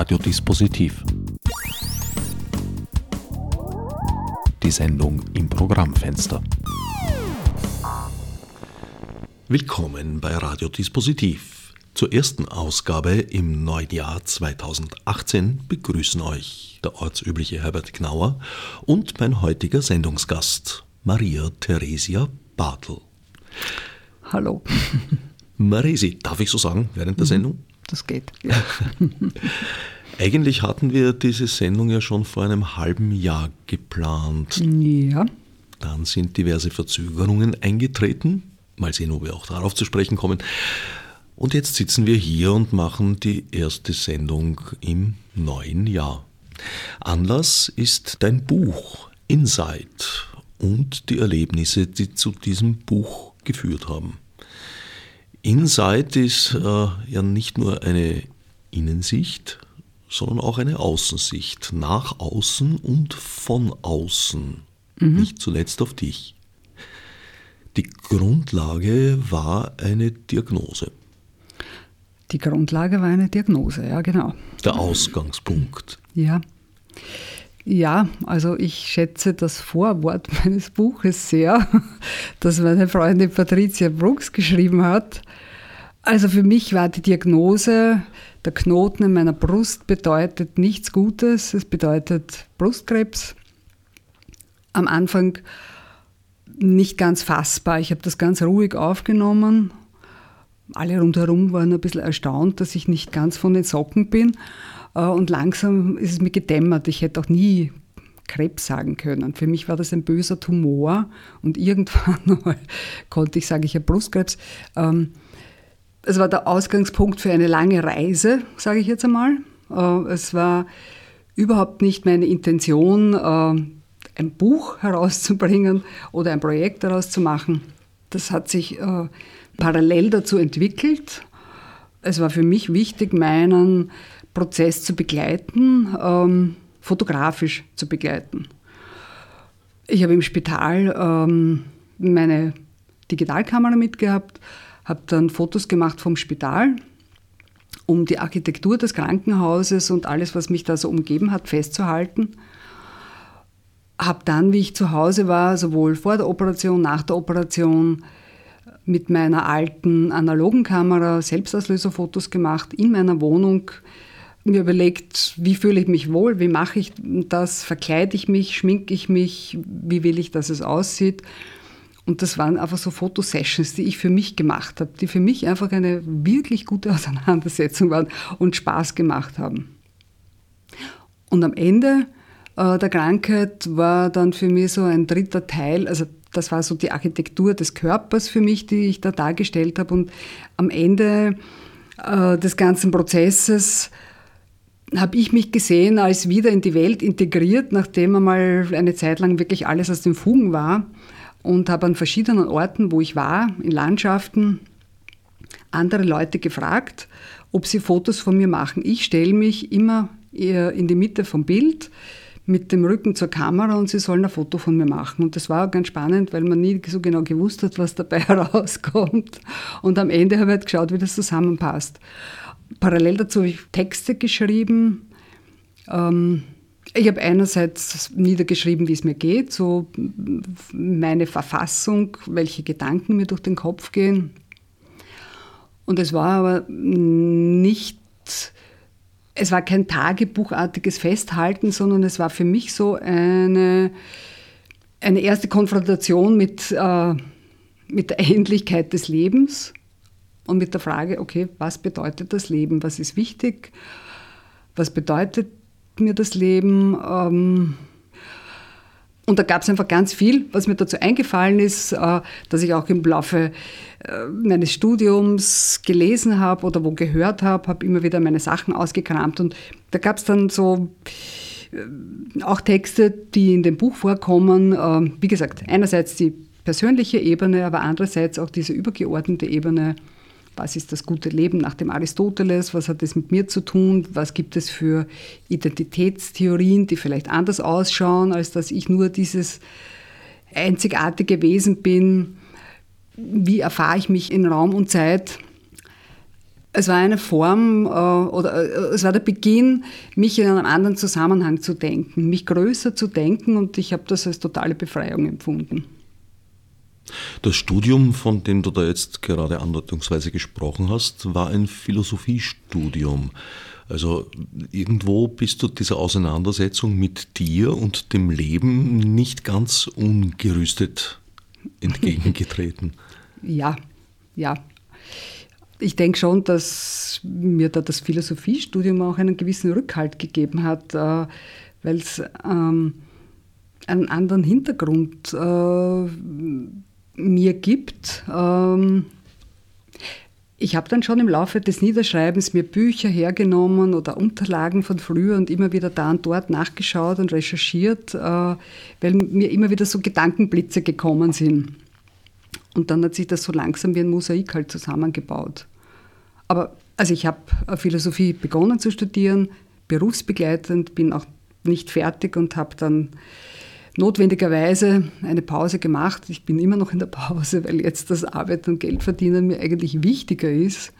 Radiodispositiv. Die Sendung im Programmfenster. Willkommen bei Radiodispositiv. Zur ersten Ausgabe im neuen Jahr 2018 begrüßen euch der ortsübliche Herbert Gnauer und mein heutiger Sendungsgast Maria Theresia Bartel. Hallo. Marisi, darf ich so sagen, während der mhm. Sendung? Das geht, ja. Eigentlich hatten wir diese Sendung ja schon vor einem halben Jahr geplant. Ja. Dann sind diverse Verzögerungen eingetreten. Mal sehen, ob wir auch darauf zu sprechen kommen. Und jetzt sitzen wir hier und machen die erste Sendung im neuen Jahr. Anlass ist dein Buch Inside und die Erlebnisse, die zu diesem Buch geführt haben. Inside ist äh, ja nicht nur eine Innensicht, sondern auch eine Außensicht, nach außen und von außen, mhm. nicht zuletzt auf dich. Die Grundlage war eine Diagnose. Die Grundlage war eine Diagnose, ja genau. Der Ausgangspunkt. Ja. Ja, also ich schätze das Vorwort meines Buches sehr, das meine Freundin Patricia Brooks geschrieben hat. Also für mich war die Diagnose, der Knoten in meiner Brust bedeutet nichts Gutes, es bedeutet Brustkrebs. Am Anfang nicht ganz fassbar. Ich habe das ganz ruhig aufgenommen. Alle rundherum waren ein bisschen erstaunt, dass ich nicht ganz von den Socken bin. Äh, und langsam ist es mir gedämmert. Ich hätte auch nie Krebs sagen können. Für mich war das ein böser Tumor und irgendwann konnte ich sagen, ich habe Brustkrebs. Ähm, es war der Ausgangspunkt für eine lange Reise, sage ich jetzt einmal. Äh, es war überhaupt nicht meine Intention, äh, ein Buch herauszubringen oder ein Projekt daraus zu machen. Das hat sich parallel dazu entwickelt. Es war für mich wichtig, meinen Prozess zu begleiten, ähm, fotografisch zu begleiten. Ich habe im Spital ähm, meine Digitalkamera mitgehabt, habe dann Fotos gemacht vom Spital, um die Architektur des Krankenhauses und alles, was mich da so umgeben hat, festzuhalten. Habe dann, wie ich zu Hause war, sowohl vor der Operation, nach der Operation, mit meiner alten analogen Kamera Selbstauslöserfotos gemacht in meiner Wohnung. Mir überlegt, wie fühle ich mich wohl, wie mache ich das, verkleide ich mich, schminke ich mich, wie will ich, dass es aussieht. Und das waren einfach so Fotosessions, die ich für mich gemacht habe, die für mich einfach eine wirklich gute Auseinandersetzung waren und Spaß gemacht haben. Und am Ende äh, der Krankheit war dann für mich so ein dritter Teil, also das war so die Architektur des Körpers für mich, die ich da dargestellt habe. Und am Ende äh, des ganzen Prozesses habe ich mich gesehen als wieder in die Welt integriert, nachdem einmal eine Zeit lang wirklich alles aus den Fugen war und habe an verschiedenen Orten, wo ich war, in Landschaften, andere Leute gefragt, ob sie Fotos von mir machen. Ich stelle mich immer in die Mitte vom Bild mit dem Rücken zur Kamera und sie sollen ein Foto von mir machen. Und das war auch ganz spannend, weil man nie so genau gewusst hat, was dabei herauskommt. Und am Ende habe ich halt geschaut, wie das zusammenpasst. Parallel dazu habe ich Texte geschrieben. Ähm, ich habe einerseits niedergeschrieben, wie es mir geht, so meine Verfassung, welche Gedanken mir durch den Kopf gehen. Und es war aber nicht, es war kein tagebuchartiges Festhalten, sondern es war für mich so eine, eine erste Konfrontation mit, äh, mit der Endlichkeit des Lebens und mit der Frage, okay, was bedeutet das Leben, was ist wichtig, was bedeutet mir das Leben. Ähm, und da gab es einfach ganz viel, was mir dazu eingefallen ist, äh, dass ich auch im Laufe äh, meines Studiums gelesen habe oder wo gehört habe, habe immer wieder meine Sachen ausgekramt. Und da gab es dann so äh, auch Texte, die in dem Buch vorkommen. Wie gesagt, einerseits die persönliche Ebene, aber andererseits auch diese übergeordnete Ebene was ist das gute Leben nach dem Aristoteles, was hat es mit mir zu tun, was gibt es für Identitätstheorien, die vielleicht anders ausschauen, als dass ich nur dieses einzigartige Wesen bin, wie erfahre ich mich in Raum und Zeit. es war eine Form äh, oder äh, es war der Beginn, mich in einem anderen Zusammenhang zu denken, mich größer zu denken und ich habe das als totale Befreiung empfunden. Das Studium, von dem du da jetzt gerade andeutungsweise gesprochen hast, war ein Philosophiestudium. Also irgendwo bist du dieser Auseinandersetzung mit dir und dem Leben nicht ganz ungerüstet entgegengetreten. ja, ja. Ich denke schon, dass mir da das Philosophiestudium auch einen gewissen Rückhalt gegeben hat, äh, weil es ähm, einen anderen Hintergrund äh, mir gibt. Ähm, ich habe dann schon im Laufe des Niederschreibens mir Bücher hergenommen oder Unterlagen von früher und immer wieder da und dort nachgeschaut und recherchiert, äh, weil mir immer wieder so Gedankenblitze gekommen sind. Und dann hat sich das so langsam wie ein Mosaik halt zusammengebaut. Aber also ich habe Philosophie begonnen zu studieren, berufsbegleitend, bin auch nicht fertig und habe dann notwendigerweise eine Pause gemacht. Ich bin immer noch in der Pause, weil jetzt das Arbeiten und Geldverdienen mir eigentlich wichtiger ist.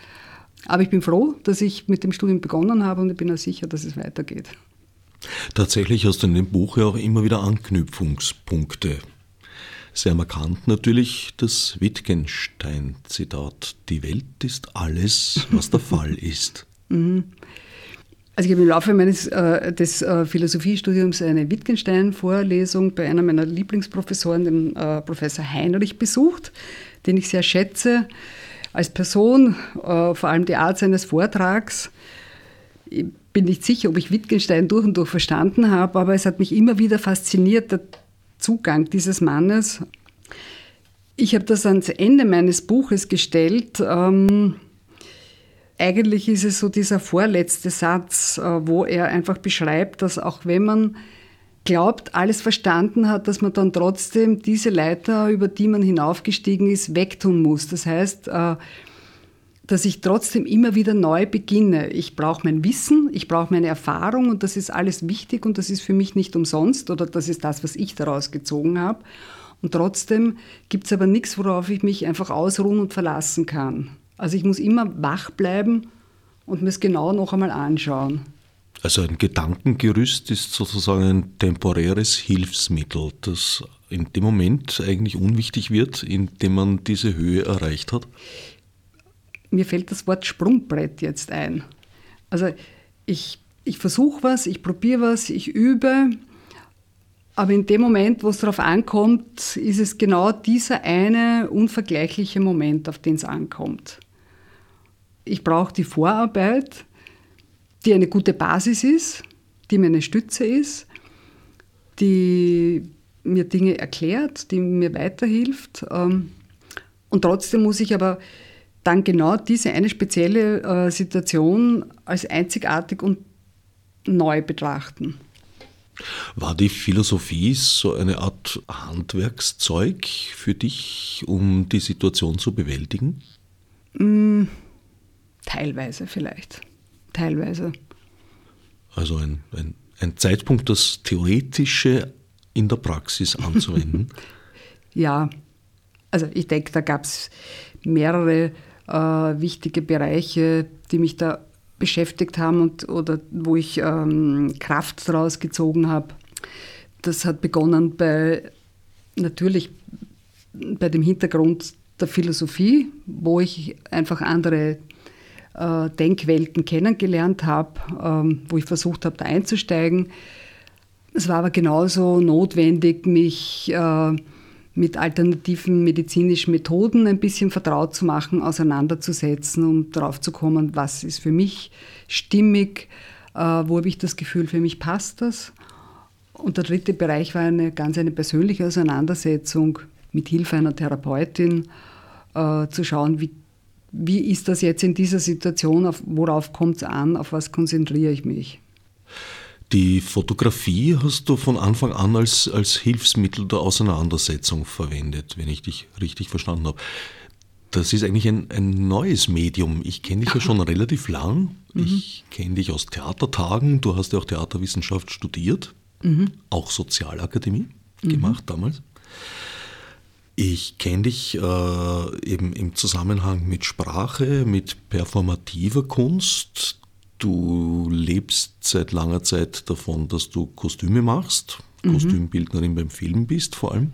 Aber ich bin froh, dass ich mit dem Studium begonnen habe und ich bin auch sicher, dass es weitergeht. Tatsächlich hast du in dem Buch ja auch immer wieder Anknüpfungspunkte. Sehr markant natürlich das Wittgenstein-Zitat. Die Welt ist alles, was der Fall ist. Mhm. Also ich habe im Laufe meines äh, des äh, Philosophiestudiums eine Wittgenstein-Vorlesung bei einer meiner Lieblingsprofessoren, dem äh, Professor Heinrich, besucht, den ich sehr schätze als Person, äh, vor allem die Art seines Vortrags. Ich bin nicht sicher, ob ich Wittgenstein durch und durch verstanden habe, aber es hat mich immer wieder fasziniert, der Zugang dieses Mannes. Ich habe das ans Ende meines Buches gestellt. Ähm, eigentlich ist es so dieser vorletzte Satz, äh, wo er einfach beschreibt, dass auch wenn man glaubt, alles verstanden hat, dass man dann trotzdem diese Leiter, über die man hinaufgestiegen ist, wegtun muss. Das heißt, äh, dass ich trotzdem immer wieder neu beginne. Ich brauche mein Wissen, ich brauche meine Erfahrung und das ist alles wichtig und das ist für mich nicht umsonst oder das ist das, was ich daraus gezogen habe. Und trotzdem gibt es aber nichts, worauf ich mich einfach ausruhen und verlassen kann. Also ich muss immer wach bleiben und mir es genau noch einmal anschauen. Also ein Gedankengerüst ist sozusagen ein temporäres Hilfsmittel, das in dem Moment eigentlich unwichtig wird, in dem man diese Höhe erreicht hat? Mir fällt das Wort Sprungbrett jetzt ein. Also ich, ich versuche was, ich probiere was, ich übe, aber in dem Moment, wo es darauf ankommt, ist es genau dieser eine unvergleichliche Moment, auf den es ankommt. Ich brauche die Vorarbeit, die eine gute Basis ist, die mir eine Stütze ist, die mir Dinge erklärt, die mir weiterhilft. Ähm, und trotzdem muss ich aber dann genau diese eine spezielle äh, Situation als einzigartig und neu betrachten. War die Philosophie so eine Art Handwerkszeug für dich, um die Situation zu bewältigen? Mm, Teilweise vielleicht. Teilweise. Also ein, ein, ein Zeitpunkt, das Theoretische in der Praxis anzuwenden. ja, also ich denke, da gab es mehrere äh, wichtige Bereiche, die mich da beschäftigt haben und, oder wo ich ähm, Kraft daraus gezogen habe. Das hat begonnen bei natürlich bei dem Hintergrund der Philosophie, wo ich einfach andere äh, Denkwelten kennengelernt habe, ähm, wo ich versucht habe, da einzusteigen. Es war aber genauso notwendig, mich äh, mit alternativen medizinischen Methoden ein bisschen vertraut zu machen, auseinanderzusetzen, um darauf zu kommen, was ist für mich stimmig, äh, wo habe ich das Gefühl, für mich passt das. Und der dritte Bereich war eine ganz eine persönliche Auseinandersetzung mit Hilfe einer Therapeutin, äh, zu schauen, wie wie ist das jetzt in dieser Situation, auf, worauf kommt es an, auf was konzentriere ich mich? Die Fotografie hast du von Anfang an als, als Hilfsmittel der Auseinandersetzung verwendet, wenn ich dich richtig verstanden habe. Das ist eigentlich ein, ein neues Medium. Ich kenne dich ja schon relativ lang. Mhm. Ich kenne dich aus Theatertagen. Du hast ja auch Theaterwissenschaft studiert, mhm. auch Sozialakademie mhm. gemacht damals. Ich kenne dich äh, eben im Zusammenhang mit Sprache, mit performativer Kunst. Du lebst seit langer Zeit davon, dass du Kostüme machst, mhm. Kostümbildnerin beim Film bist vor allem.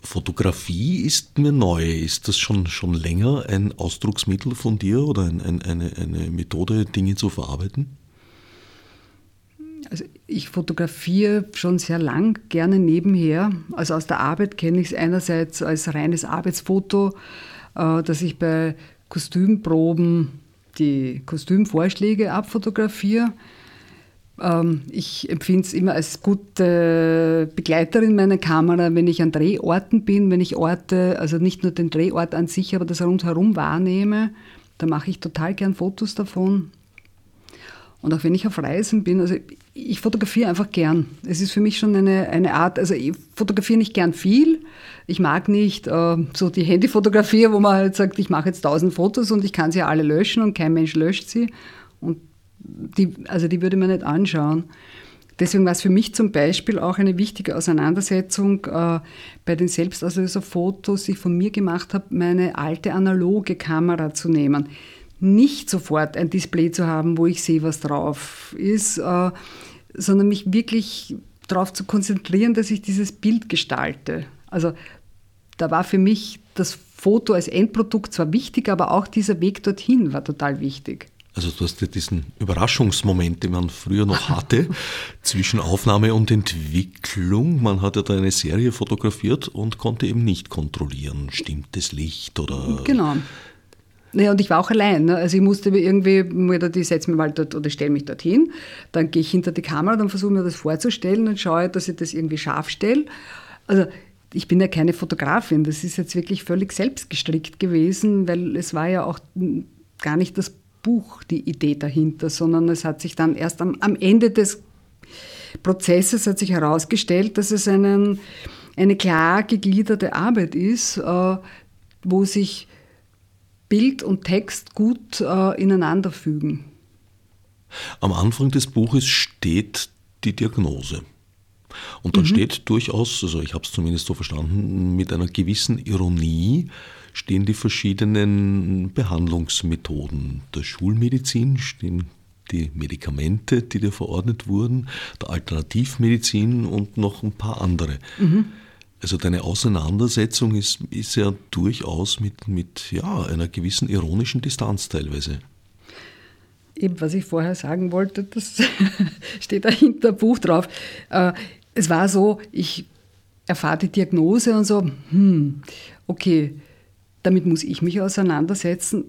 Fotografie ist mir neu. Ist das schon, schon länger ein Ausdrucksmittel von dir oder ein, ein, eine, eine Methode, Dinge zu verarbeiten? Also ich fotografiere schon sehr lang, gerne nebenher. Also aus der Arbeit kenne ich es einerseits als reines Arbeitsfoto, äh, dass ich bei Kostümproben die Kostümvorschläge abfotografiere. Ähm, ich empfinde es immer als gute Begleiterin meiner Kamera, wenn ich an Drehorten bin, wenn ich Orte, also nicht nur den Drehort an sich, aber das rundherum wahrnehme. Da mache ich total gern Fotos davon. Und auch wenn ich auf Reisen bin, also ich fotografiere einfach gern. Es ist für mich schon eine, eine Art, also ich fotografiere nicht gern viel. Ich mag nicht äh, so die Handyfotografie, wo man halt sagt, ich mache jetzt tausend Fotos und ich kann sie alle löschen und kein Mensch löscht sie. Und die, also die würde man nicht anschauen. Deswegen war es für mich zum Beispiel auch eine wichtige Auseinandersetzung äh, bei den Selbstauslöserfotos, die ich von mir gemacht habe, meine alte analoge Kamera zu nehmen. Nicht sofort ein Display zu haben, wo ich sehe, was drauf ist, äh, sondern mich wirklich darauf zu konzentrieren, dass ich dieses Bild gestalte. Also da war für mich das Foto als Endprodukt zwar wichtig, aber auch dieser Weg dorthin war total wichtig. Also du hast ja diesen Überraschungsmoment, den man früher noch hatte, zwischen Aufnahme und Entwicklung. Man hat ja da eine Serie fotografiert und konnte eben nicht kontrollieren, stimmt das Licht oder... Genau. Naja, und ich war auch allein. Ne? Also ich musste irgendwie, die setze mich mal dort oder stelle mich dorthin, dann gehe ich hinter die Kamera, dann versuche mir das vorzustellen und schaue, dass ich das irgendwie scharf stelle. Also ich bin ja keine Fotografin, das ist jetzt wirklich völlig selbstgestrickt gewesen, weil es war ja auch gar nicht das Buch die Idee dahinter, sondern es hat sich dann erst am, am Ende des Prozesses hat sich herausgestellt, dass es einen, eine klar gegliederte Arbeit ist, äh, wo sich Bild und Text gut äh, ineinander fügen. Am Anfang des Buches steht die Diagnose. Und da mhm. steht durchaus, also ich habe es zumindest so verstanden, mit einer gewissen Ironie, stehen die verschiedenen Behandlungsmethoden. Der Schulmedizin stehen die Medikamente, die dir verordnet wurden, der Alternativmedizin und noch ein paar andere. Mhm. Also deine Auseinandersetzung ist, ist ja durchaus mit, mit ja, einer gewissen ironischen Distanz teilweise. Eben, was ich vorher sagen wollte, das steht dahinter Buch drauf. Äh, es war so, ich erfahre die Diagnose und so, hm, okay, damit muss ich mich auseinandersetzen.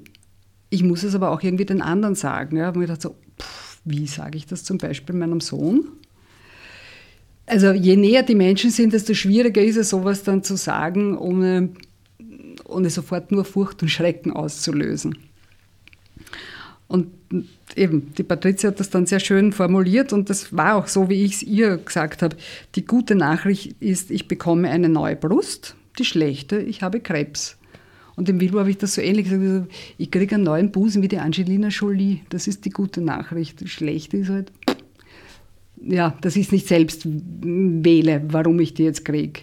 Ich muss es aber auch irgendwie den anderen sagen. Ja. Ich habe mir gedacht, so, pff, wie sage ich das zum Beispiel meinem Sohn? Also je näher die Menschen sind, desto schwieriger ist es, sowas dann zu sagen, ohne, ohne sofort nur Furcht und Schrecken auszulösen. Und eben, die Patricia hat das dann sehr schön formuliert und das war auch so, wie ich es ihr gesagt habe. Die gute Nachricht ist, ich bekomme eine neue Brust, die schlechte, ich habe Krebs. Und im Bilbo habe ich das so ähnlich gesagt. Ich kriege einen neuen Busen wie die Angelina Jolie. Das ist die gute Nachricht. Die schlechte ist halt, ja, dass ich es nicht selbst wähle, warum ich die jetzt kriege.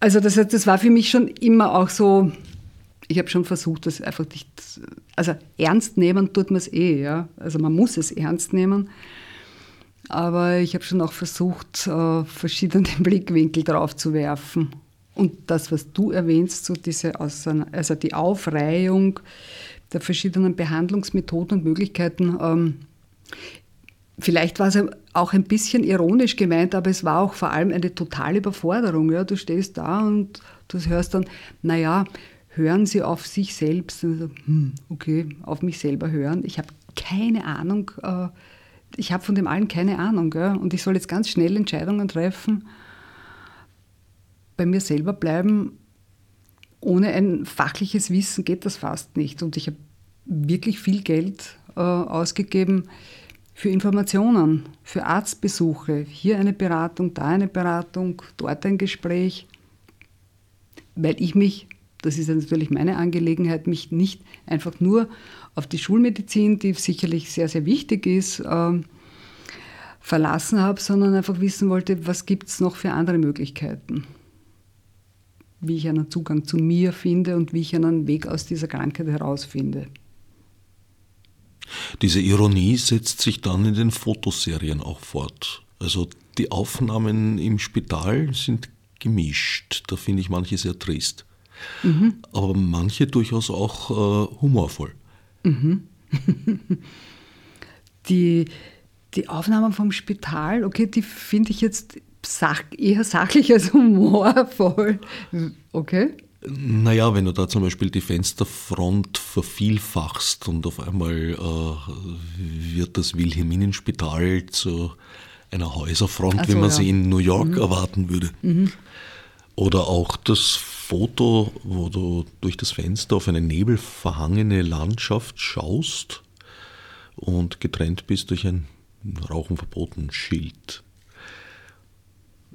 Also das, das war für mich schon immer auch so, ich habe schon versucht, das einfach nicht, also ernst nehmen tut man es eh, ja. Also man muss es ernst nehmen. Aber ich habe schon auch versucht, äh, verschiedene Blickwinkel drauf zu werfen. Und das, was du erwähnst, so diese, also die Aufreihung der verschiedenen Behandlungsmethoden und Möglichkeiten, ähm, vielleicht war es auch ein bisschen ironisch gemeint, aber es war auch vor allem eine totale Überforderung. Ja? Du stehst da und du hörst dann, naja, hören Sie auf sich selbst. Hm, okay, auf mich selber hören. Ich habe keine Ahnung, äh, ich habe von dem allen keine Ahnung. Ja? Und ich soll jetzt ganz schnell Entscheidungen treffen bei mir selber bleiben, ohne ein fachliches Wissen geht das fast nicht. Und ich habe wirklich viel Geld äh, ausgegeben für Informationen, für Arztbesuche, hier eine Beratung, da eine Beratung, dort ein Gespräch, weil ich mich, das ist natürlich meine Angelegenheit, mich nicht einfach nur auf die Schulmedizin, die sicherlich sehr, sehr wichtig ist, äh, verlassen habe, sondern einfach wissen wollte, was gibt es noch für andere Möglichkeiten. wie ich einen Zugang zu mir finde und wie ich einen Weg aus dieser Krankheit herausfinde. Diese Ironie setzt sich dann in den Fotoserien auch fort. Also die Aufnahmen im Spital sind gemischt. Da finde ich manche sehr trist. Mhm. Aber manche durchaus auch äh, humorvoll. Mhm. die, die Aufnahmen vom Spital, okay, die finde ich jetzt sach, eher sachlich als humorvoll. Okay. Naja, wenn du da zum Beispiel die Fensterfront vervielfachst und auf einmal äh, wird das Wilhelminenspital zu einer Häuserfront, so, wie man ja. sie in New York mhm. erwarten würde. Mhm. Oder auch das Foto, wo du durch das Fenster auf eine nebelverhangene Landschaft schaust und getrennt bist durch ein Rauchen verboten Schild.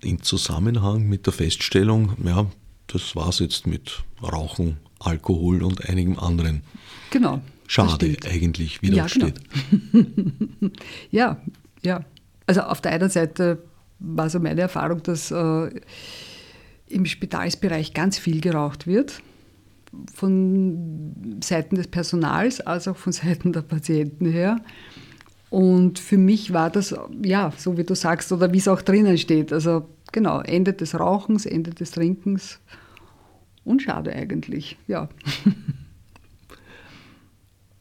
In Zusammenhang mit der Feststellung, ja, das war's jetzt mit Rauchen, Alkohol und einigem anderen. Genau. Schade eigentlich, wie ja, steht. Genau. ja, ja. Also auf der einen Seite war so meine Erfahrung, dass äh, im Spitalsbereich ganz viel geraucht wird. Von Seiten des Personals als auch von Seiten der Patienten her. Und für mich war das, ja, so wie du sagst, oder wie es auch drinnen steht. Also genau, Ende des Rauchens, Ende des Trinkens. Und schade eigentlich, ja.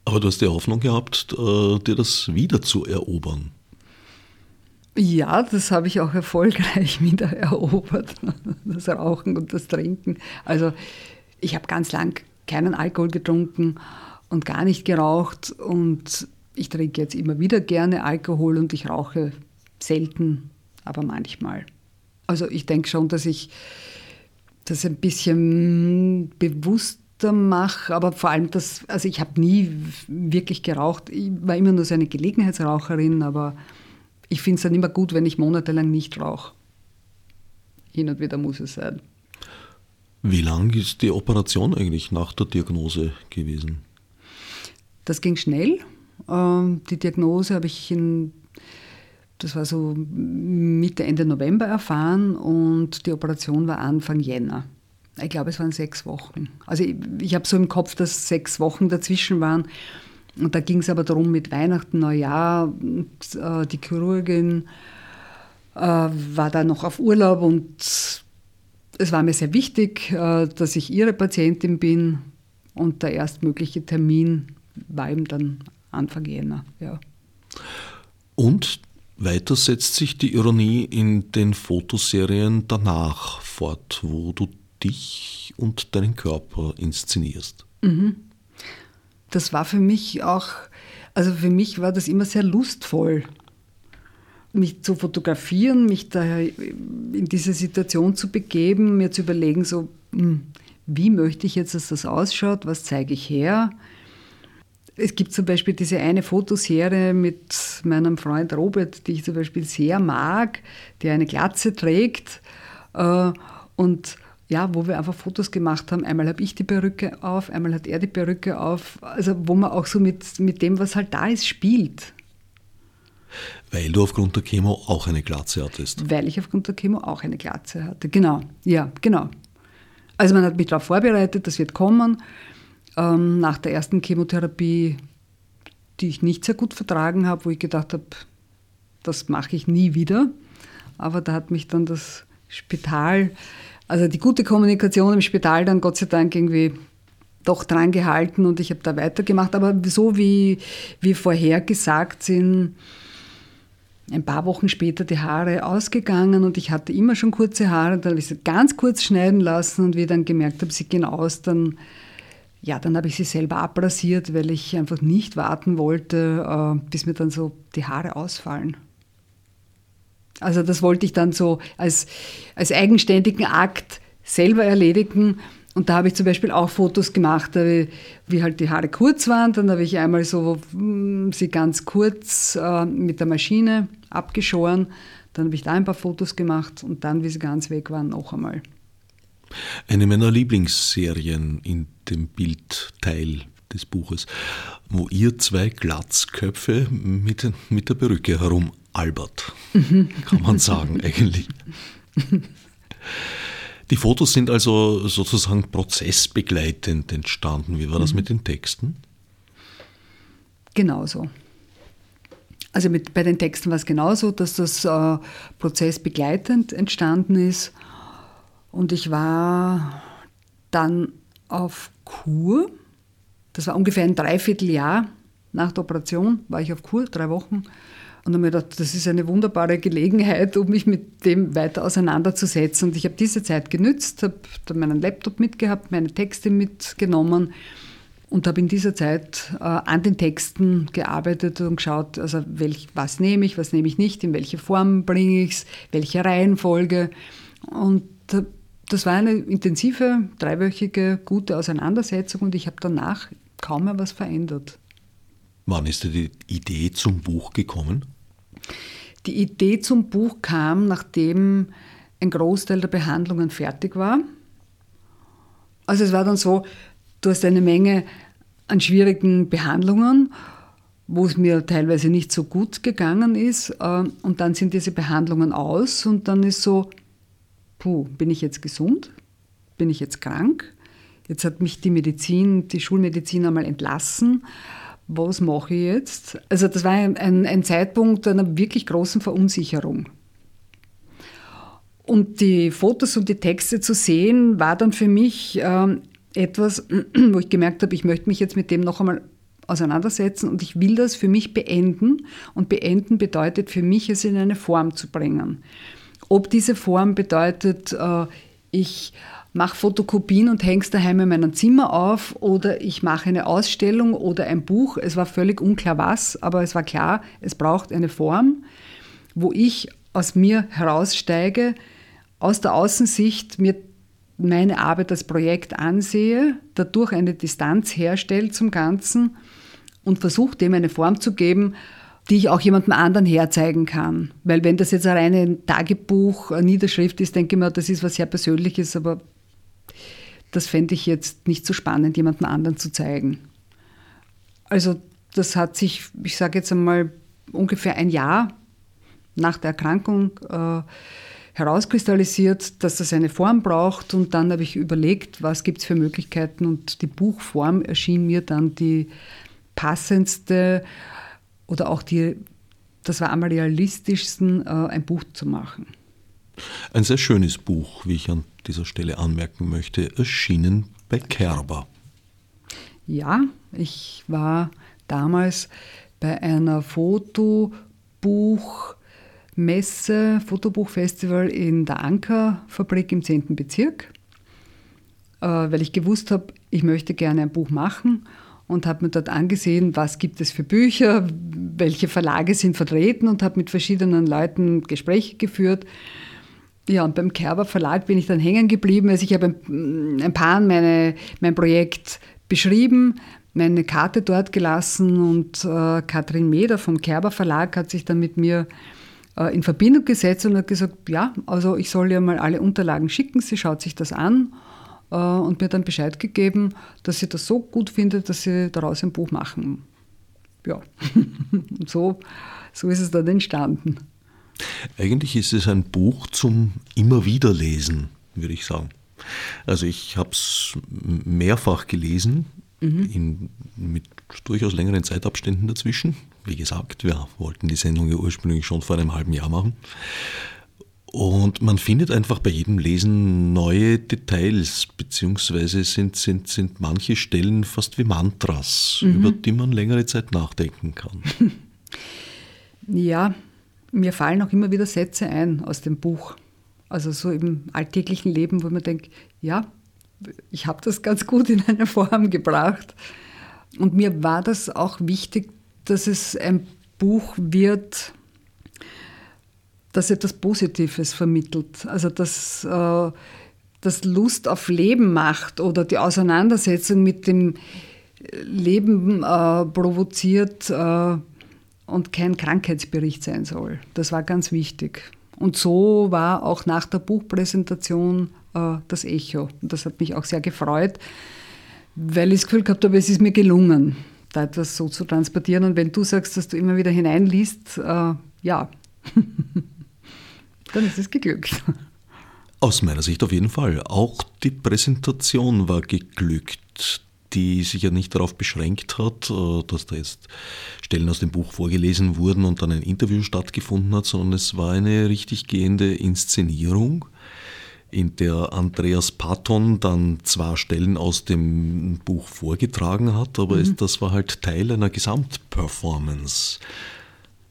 Aber du hast die Hoffnung gehabt, äh, dir das wieder zu erobern. Ja, das habe ich auch erfolgreich wieder erobert, das Rauchen und das Trinken. Also ich habe ganz lang keinen Alkohol getrunken und gar nicht geraucht und ich trinke jetzt immer wieder gerne Alkohol und ich rauche selten, aber manchmal. Also ich denke schon, dass ich das ein bisschen bewusster mache, aber vor allem das, also ich habe nie wirklich geraucht. Ich war immer nur so eine Gelegenheitsraucherin, aber ich finde es dann immer gut, wenn ich monatelang nicht rauche. Hin und wieder muss es sein. Wie lang ist die Operation eigentlich nach der Diagnose gewesen? Das ging schnell. Ähm, die Diagnose habe ich in, das war so Mitte, Ende November erfahren und die Operation war Anfang Jänner. Ich glaube, es waren sechs Wochen. Also ich, ich habe so im Kopf, dass sechs Wochen dazwischen waren. Und da ging es aber darum, mit Weihnachten, Neujahr, äh, die Chirurgin äh, war da noch auf Urlaub und es war mir sehr wichtig, äh, dass ich ihre Patientin bin. Und der erstmögliche Termin war eben dann Anfang Jänner. Ja. Und weiter setzt sich die Ironie in den Fotoserien danach fort, wo du dich und deinen Körper inszenierst. Mhm das war für mich auch, also für mich war das immer sehr lustvoll, mich zu fotografieren, mich da in diese Situation zu begeben, mir zu überlegen, so, hm, wie möchte ich jetzt, dass das ausschaut, was zeige ich her. Es gibt zum Beispiel diese eine Fotoserie mit meinem Freund Robert, die ich zum Beispiel sehr mag, der eine Glatze trägt. Äh, und ja, wo wir einfach Fotos gemacht haben. Einmal habe ich die Perücke auf, einmal hat er die Perücke auf. Also wo man auch so mit, mit dem, was halt da ist, spielt. Weil du aufgrund der Chemo auch eine Glatze hattest. Weil ich aufgrund der Chemo auch eine Glatze hatte, genau. Ja, genau. Also man hat mich darauf vorbereitet, das wird kommen. Ähm, nach der ersten Chemotherapie, die ich nicht sehr gut vertragen habe, wo ich gedacht habe, das mache ich nie wieder. Aber da hat mich dann das Spital also die gute Kommunikation im Spital dann Gott sei Dank irgendwie doch dran gehalten und ich habe da weitergemacht. Aber so wie, wie vorher gesagt sind ein paar Wochen später die Haare ausgegangen und ich hatte immer schon kurze Haare. Dann habe ich sie ganz kurz schneiden lassen und wie ich dann gemerkt habe, sie gehen aus, dann, ja, dann habe ich sie selber abrasiert, weil ich einfach nicht warten wollte, äh, bis mir dann so die Haare ausfallen. Also das wollte ich dann so als, als eigenständigen Akt selber erledigen. Und da habe ich zum Beispiel auch Fotos gemacht, wie halt die Haare kurz waren. Dann habe ich einmal so hm, sie ganz kurz äh, mit der Maschine abgeschoren. Dann habe ich da ein paar Fotos gemacht und dann, wie sie ganz weg waren, noch einmal. Eine meiner Lieblingsserien in dem Bildteil des Buches, wo ihr zwei Glatzköpfe mit, mit der Perücke herum Albert, kann man sagen eigentlich. Die Fotos sind also sozusagen prozessbegleitend entstanden. Wie war das mhm. mit den Texten? Genauso. Also mit, bei den Texten war es genauso, dass das äh, prozessbegleitend entstanden ist. Und ich war dann auf Kur. Das war ungefähr ein Dreivierteljahr nach der Operation, war ich auf Kur, drei Wochen. Und habe mir gedacht, das ist eine wunderbare Gelegenheit, um mich mit dem weiter auseinanderzusetzen. Und ich habe diese Zeit genützt, habe dann meinen Laptop mitgehabt, meine Texte mitgenommen und habe in dieser Zeit äh, an den Texten gearbeitet und geschaut, also welch, was nehme ich, was nehme ich nicht, in welche Form bringe ich es, welche Reihenfolge. Und äh, das war eine intensive, dreiwöchige, gute Auseinandersetzung und ich habe danach kaum mehr was verändert. Wann ist dir die Idee zum Buch gekommen? Die Idee zum Buch kam, nachdem ein Großteil der Behandlungen fertig war. Also es war dann so, du hast eine Menge an schwierigen Behandlungen, wo es mir teilweise nicht so gut gegangen ist. Äh, und dann sind diese Behandlungen aus und dann ist so, puh, bin ich jetzt gesund? Bin ich jetzt krank? Jetzt hat mich die Medizin, die Schulmedizin einmal entlassen. Was mache ich jetzt? Also das war ein, ein, ein Zeitpunkt einer wirklich großen Verunsicherung. Und die Fotos und die Texte zu sehen, war dann für mich äh, etwas, wo ich gemerkt habe, ich möchte mich jetzt mit dem noch einmal auseinandersetzen und ich will das für mich beenden. Und beenden bedeutet für mich, es in eine Form zu bringen. Ob diese Form bedeutet, äh, ich mache Fotokopien und hänge es daheim in meinem Zimmer auf oder ich mache eine Ausstellung oder ein Buch. Es war völlig unklar was, aber es war klar, es braucht eine Form, wo ich aus mir heraussteige, aus der Außensicht mir meine Arbeit als Projekt ansehe, dadurch eine Distanz herstelle zum Ganzen und versuche dem eine Form zu geben, die ich auch jemandem anderen herzeigen kann. Weil wenn das jetzt ein reines Tagebuch, eine Niederschrift ist, denke ich mir, das ist was sehr Persönliches, aber das fände ich jetzt nicht so spannend, jemandem anderen zu zeigen. Also das hat sich, ich sage jetzt einmal, ungefähr ein Jahr nach der Erkrankung äh, herauskristallisiert, dass das eine Form braucht. Und dann habe ich überlegt, was gibt es für Möglichkeiten. Und die Buchform erschien mir dann die passendste oder auch die, das war am realistischsten, äh, ein Buch zu machen. Ein sehr schönes Buch, wie ich an dieser Stelle anmerken möchte, erschienen bei Kerber. Ja, ich war damals bei einer Fotobuchmesse, Fotobuchfestival in der Ankerfabrik im 10. Bezirk, äh, weil ich gewusst habe, ich möchte gerne ein Buch machen und habe mir dort angesehen, was gibt es für Bücher, welche Verlage sind vertreten und habe mit verschiedenen Leuten Gespräche geführt ja, und beim Kerber Verlag bin ich dann hängen geblieben. Also ich habe ein, paar meine, mein Projekt beschrieben, meine Karte dort gelassen und äh, Katrin Meder vom Kerber Verlag hat sich dann mit mir äh, in Verbindung gesetzt und hat gesagt, ja, also ich soll ihr mal alle Unterlagen schicken, sie schaut sich das an und mir dann Bescheid gegeben, dass sie das so gut findet, dass sie daraus ein Buch machen. Ja, und so, so ist es dann entstanden. Eigentlich ist es ein Buch zum immer wieder lesen, würde ich sagen. Also ich habe es mehrfach gelesen, mhm. in, mit durchaus längeren Zeitabständen dazwischen. Wie gesagt, wir wollten die Sendung ja ursprünglich schon vor einem halben Jahr machen. Und man findet einfach bei jedem Lesen neue Details, beziehungsweise sind, sind, sind manche Stellen fast wie Mantras, mhm. über die man längere Zeit nachdenken kann. Ja, mir fallen auch immer wieder Sätze ein aus dem Buch. Also so im alltäglichen Leben, wo man denkt, ja, ich habe das ganz gut in eine Form gebracht. Und mir war das auch wichtig, dass es ein Buch wird, das etwas Positives vermittelt. Also dass äh, das Lust auf Leben macht oder die Auseinandersetzung mit dem Leben äh, provoziert. Äh, und kein Krankheitsbericht sein soll. Das war ganz wichtig. Und so war auch nach der Buchpräsentation äh, das Echo. Und das hat mich auch sehr gefreut, weil ich das Gefühl gehabt habe, es ist mir gelungen, da etwas so zu transportieren. Und wenn du sagst, dass du immer wieder hineinliest, äh, ja, dann ist es geglückt. Aus meiner Sicht auf jeden Fall. Auch die Präsentation war geglückt, die sich ja nicht darauf beschränkt hat, äh, dass da jetzt Stellen aus dem Buch vorgelesen wurden und dann ein Interview stattgefunden hat, sondern es war eine richtig gehende Inszenierung in der Andreas Patton dann zwar Stellen aus dem Buch vorgetragen hat, aber mhm. das war halt Teil einer Gesamtperformance.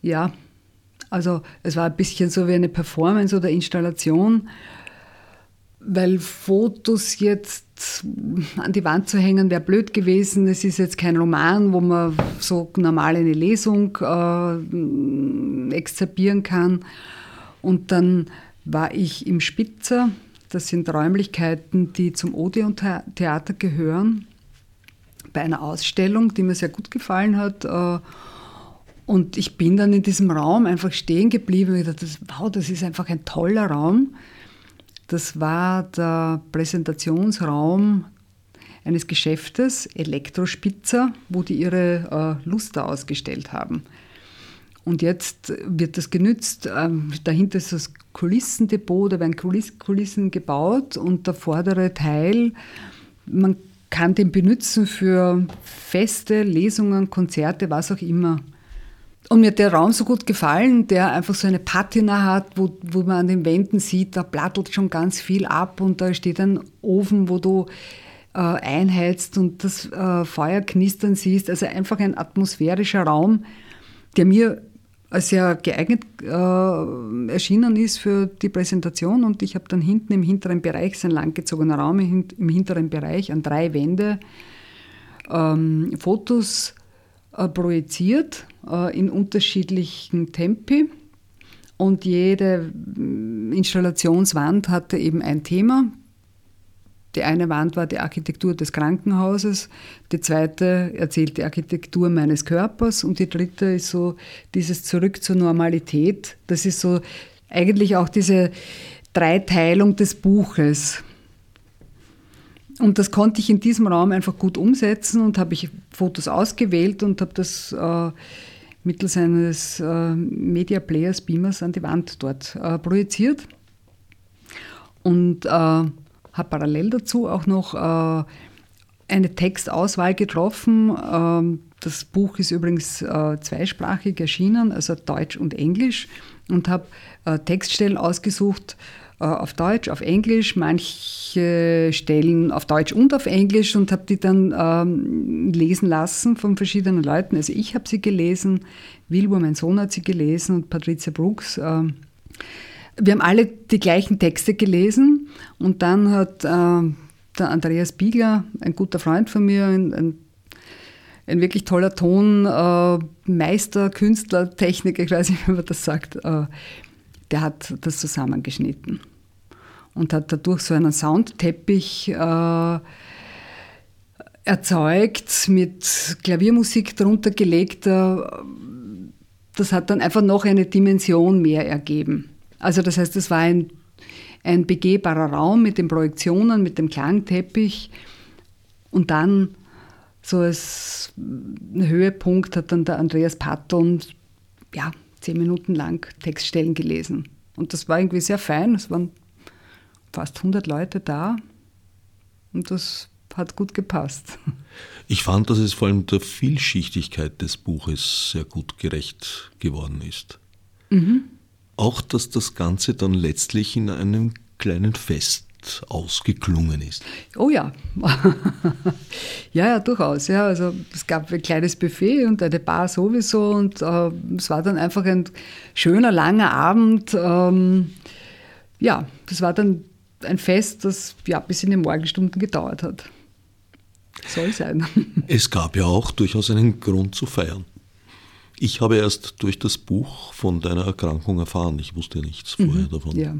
Ja, also es war ein bisschen so wie eine Performance oder Installation, weil Fotos jetzt an die Wand zu hängen wäre blöd gewesen. Es ist jetzt kein Roman, wo man so normal eine Lesung äh, exzerpieren kann. Und dann war ich im Spitzer das sind Räumlichkeiten, die zum Odeon-Theater gehören, bei einer Ausstellung, die mir sehr gut gefallen hat. Und ich bin dann in diesem Raum einfach stehen geblieben und dachte, wow, das ist einfach ein toller Raum. Das war der Präsentationsraum eines Geschäftes, Elektrospitzer, wo die ihre äh, Luster ausgestellt haben. Und jetzt wird das genützt. Ähm, dahinter ist das Kulissendepot, da werden Kulissen gebaut und der vordere Teil, man kann den benutzen für Feste, Lesungen, Konzerte, was auch immer. Und mir hat der Raum so gut gefallen, der einfach so eine Patina hat, wo, wo man an den Wänden sieht, da plattelt schon ganz viel ab und da steht ein Ofen, wo du äh, einheizt und das äh, Feuer knistern siehst. Also einfach ein atmosphärischer Raum, der mir sehr geeignet äh, erschienen ist für die Präsentation. Und ich habe dann hinten im hinteren Bereich, so ein langgezogener Raum im hinteren Bereich, an drei Wände ähm, Fotos äh, projiziert äh, in unterschiedlichen Tempi. Und jede äh, Installationswand hatte eben ein Thema. Die eine Wand war die Architektur des Krankenhauses, die zweite erzählt die Architektur meines Körpers und die dritte ist so dieses Zurück zur Normalität. Das ist so eigentlich auch diese Dreiteilung des Buches. Und das konnte ich in diesem Raum einfach gut umsetzen und habe ich Fotos ausgewählt und habe das äh, mittels eines äh, Media Players Beamers an die Wand dort äh, projiziert. Und äh, habe parallel dazu auch noch äh, eine Textauswahl getroffen. Ähm, das Buch ist übrigens äh, zweisprachig erschienen, also Deutsch und Englisch, und habe Textstellen ausgesucht auf Deutsch, auf Englisch, manche Stellen auf Deutsch und auf Englisch und habe die dann ähm, lesen lassen von verschiedenen Leuten. Also ich habe sie gelesen, Wilbur, mein Sohn, hat sie gelesen und Patricia Brooks. Ähm, wir haben alle die gleichen Texte gelesen und dann hat äh, der Andreas Biegler, ein guter Freund von mir, ein, ein, ein wirklich toller Tonmeister, äh, Künstler, Techniker, ich weiß nicht, wie man das sagt, äh, der hat das zusammengeschnitten und hat dadurch so einen Soundteppich äh, erzeugt, mit Klaviermusik drunter gelegt. Äh, das hat dann einfach noch eine Dimension mehr ergeben. Also das heißt, es war ein, ein begehbarer Raum mit den Projektionen, mit dem Klangteppich und dann so als Höhepunkt hat dann der Andreas Patton ja, zehn Minuten lang Textstellen gelesen. Und das war irgendwie sehr fein. Es waren fast 100 Leute da und das hat gut gepasst. Ich fand, dass es vor allem der Vielschichtigkeit des Buches sehr gut gerecht geworden ist. Mhm auch, dass das Ganze dann letztlich in einem kleinen Fest ausgeklungen ist. Oh ja. ja, ja, durchaus. Ja, also es gab ein kleines Buffet und eine Bar sowieso und äh, es war dann einfach ein schöner, langer Abend. Ähm, ja, das war dann ein Fest, das ja, bis in die Morgenstunden gedauert hat. Soll sein. Es gab ja auch durchaus einen Grund zu feiern. Ich habe erst durch das Buch von deiner Erkrankung erfahren. Ich wusste nichts vorher mhm, davon. Ja.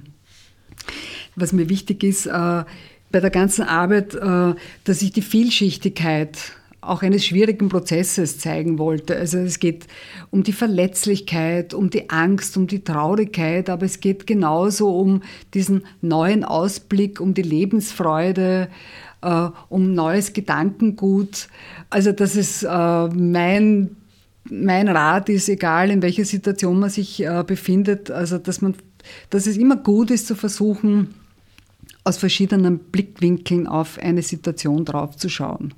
Was mir wichtig ist äh, bei der ganzen Arbeit, äh, dass ich die Vielschichtigkeit auch eines schwierigen Prozesses zeigen wollte. Also es geht um die Verletzlichkeit, um die Angst, um die Traurigkeit, aber es geht genauso um diesen neuen Ausblick, um die Lebensfreude, äh, um neues Gedankengut. Also das ist äh, mein mein Rat ist, egal in welcher Situation man sich äh, befindet, also dass man, dass es immer gut ist zu versuchen, aus verschiedenen Blickwinkeln auf eine Situation draufzuschauen.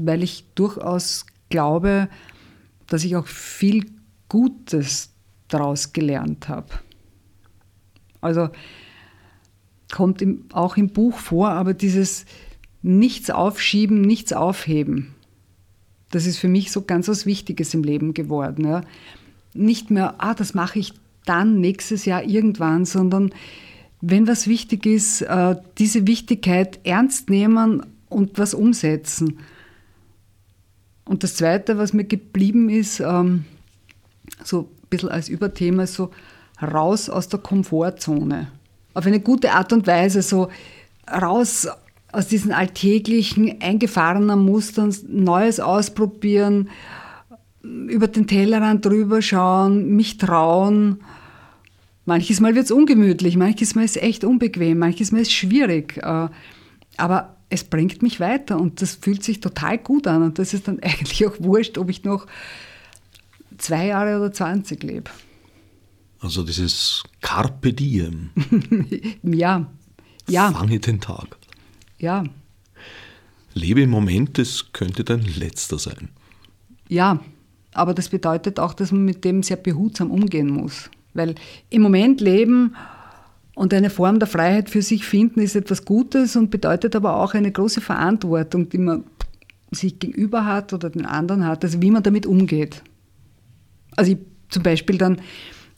Weil ich durchaus glaube, dass ich auch viel Gutes daraus gelernt habe. Also kommt im, auch im Buch vor, aber dieses Nichts aufschieben, nichts aufheben, das ist für mich so ganz was Wichtiges im Leben geworden. Ja. Nicht mehr, ah, das mache ich dann nächstes Jahr irgendwann, sondern wenn was wichtig ist, äh, diese Wichtigkeit ernst nehmen und was umsetzen. Und das Zweite, was mir geblieben ist, ähm, so ein bisschen als Überthema, so raus aus der Komfortzone. Auf eine gute Art und Weise, so raus aus diesen alltäglichen, eingefahrenen Mustern, Neues ausprobieren, über den Tellerrand drüber schauen, mich trauen. Manches Mal wird es ungemütlich, manches Mal ist es echt unbequem, manches Mal ist es schwierig. Äh, aber es bringt mich weiter und das fühlt sich total gut an. Und das ist dann eigentlich auch wurscht, ob ich noch zwei Jahre oder 20 lebe. Also dieses Carpe Diem. ja. ja. Fange den Tag. Ja. Lebe im Moment, es könnte dein letzter sein. Ja, aber das bedeutet auch, dass man mit dem sehr behutsam umgehen muss. Weil im Moment leben und eine Form der Freiheit für sich finden ist etwas Gutes und bedeutet aber auch eine große Verantwortung, die man sich gegenüber hat oder den anderen hat, also wie man damit umgeht. Also ich zum Beispiel dann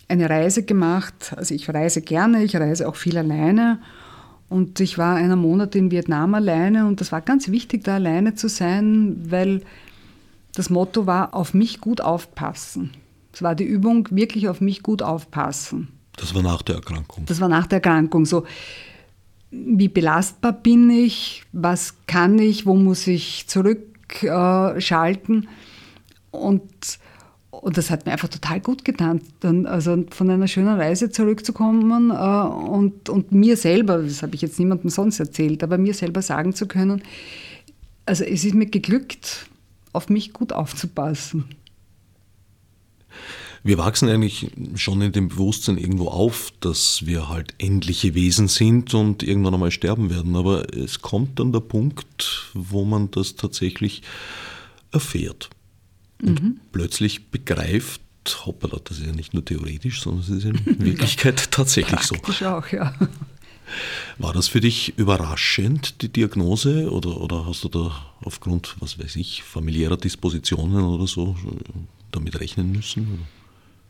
eine Reise gemacht, also ich reise gerne, ich reise auch viel alleine und ich war einen Monat in Vietnam alleine und das war ganz wichtig, da alleine zu sein, weil das Motto war, auf mich gut aufpassen. Es war die Übung, wirklich auf mich gut aufpassen. Das war nach der Erkrankung. Das war nach der Erkrankung. So, wie belastbar bin ich? Was kann ich? Wo muss ich zurückschalten? Und, und das hat mir einfach total gut getan, dann also von einer schönen Reise zurückzukommen äh, und, und mir selber, das habe ich jetzt niemandem sonst erzählt, aber mir selber sagen zu können, also es ist mir geglückt, auf mich gut aufzupassen. Wir wachsen eigentlich schon in dem Bewusstsein irgendwo auf, dass wir halt endliche Wesen sind und irgendwann einmal sterben werden. Aber es kommt dann der Punkt, wo man das tatsächlich erfährt und mhm. plötzlich begreift, hoppala, das ist ja nicht nur theoretisch, sondern es ist in Wirklichkeit ja. tatsächlich Praktisch so. auch, ja. War das für dich überraschend, die Diagnose, oder, oder hast du da aufgrund, was weiß ich, familiärer Dispositionen oder so damit rechnen müssen? Oder?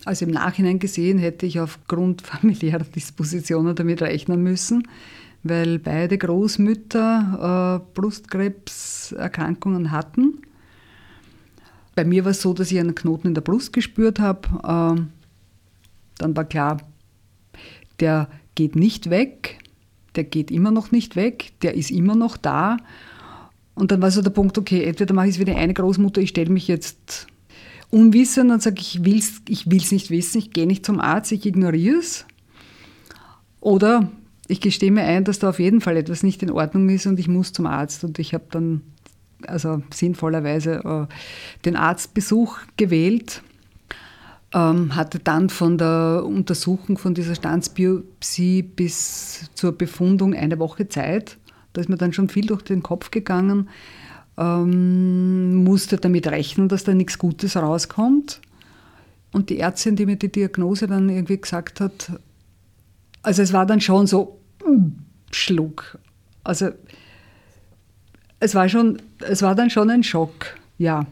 Also im Nachhinein gesehen hätte ich aufgrund familiärer Dispositionen damit rechnen müssen, weil beide Großmütter äh, Brustkrebserkrankungen hatten. Bei mir war es so, dass ich einen Knoten in der Brust gespürt habe. Äh, dann war klar, der geht nicht weg, der geht immer noch nicht weg, der ist immer noch da. Und dann war so der Punkt, okay, entweder mache ich es wie die eine Großmutter, ich stelle mich jetzt unwissend und sage, ich will es ich will's nicht wissen, ich gehe nicht zum Arzt, ich ignoriere es. Oder ich gestehe mir ein, dass da auf jeden Fall etwas nicht in Ordnung ist und ich muss zum Arzt. Und ich habe dann also sinnvollerweise äh, den Arztbesuch gewählt, ähm, hatte dann von der Untersuchung von dieser Standsbiopsie bis zur Befundung eine Woche Zeit. Da ist mir dann schon viel durch den Kopf gegangen ähm, musste damit rechnen, dass da nichts Gutes rauskommt. Und die Ärztin, die mir die Diagnose dann irgendwie gesagt hat, also es war dann schon so, uh, Schluck. Also es war, schon, es war dann schon ein Schock, ja.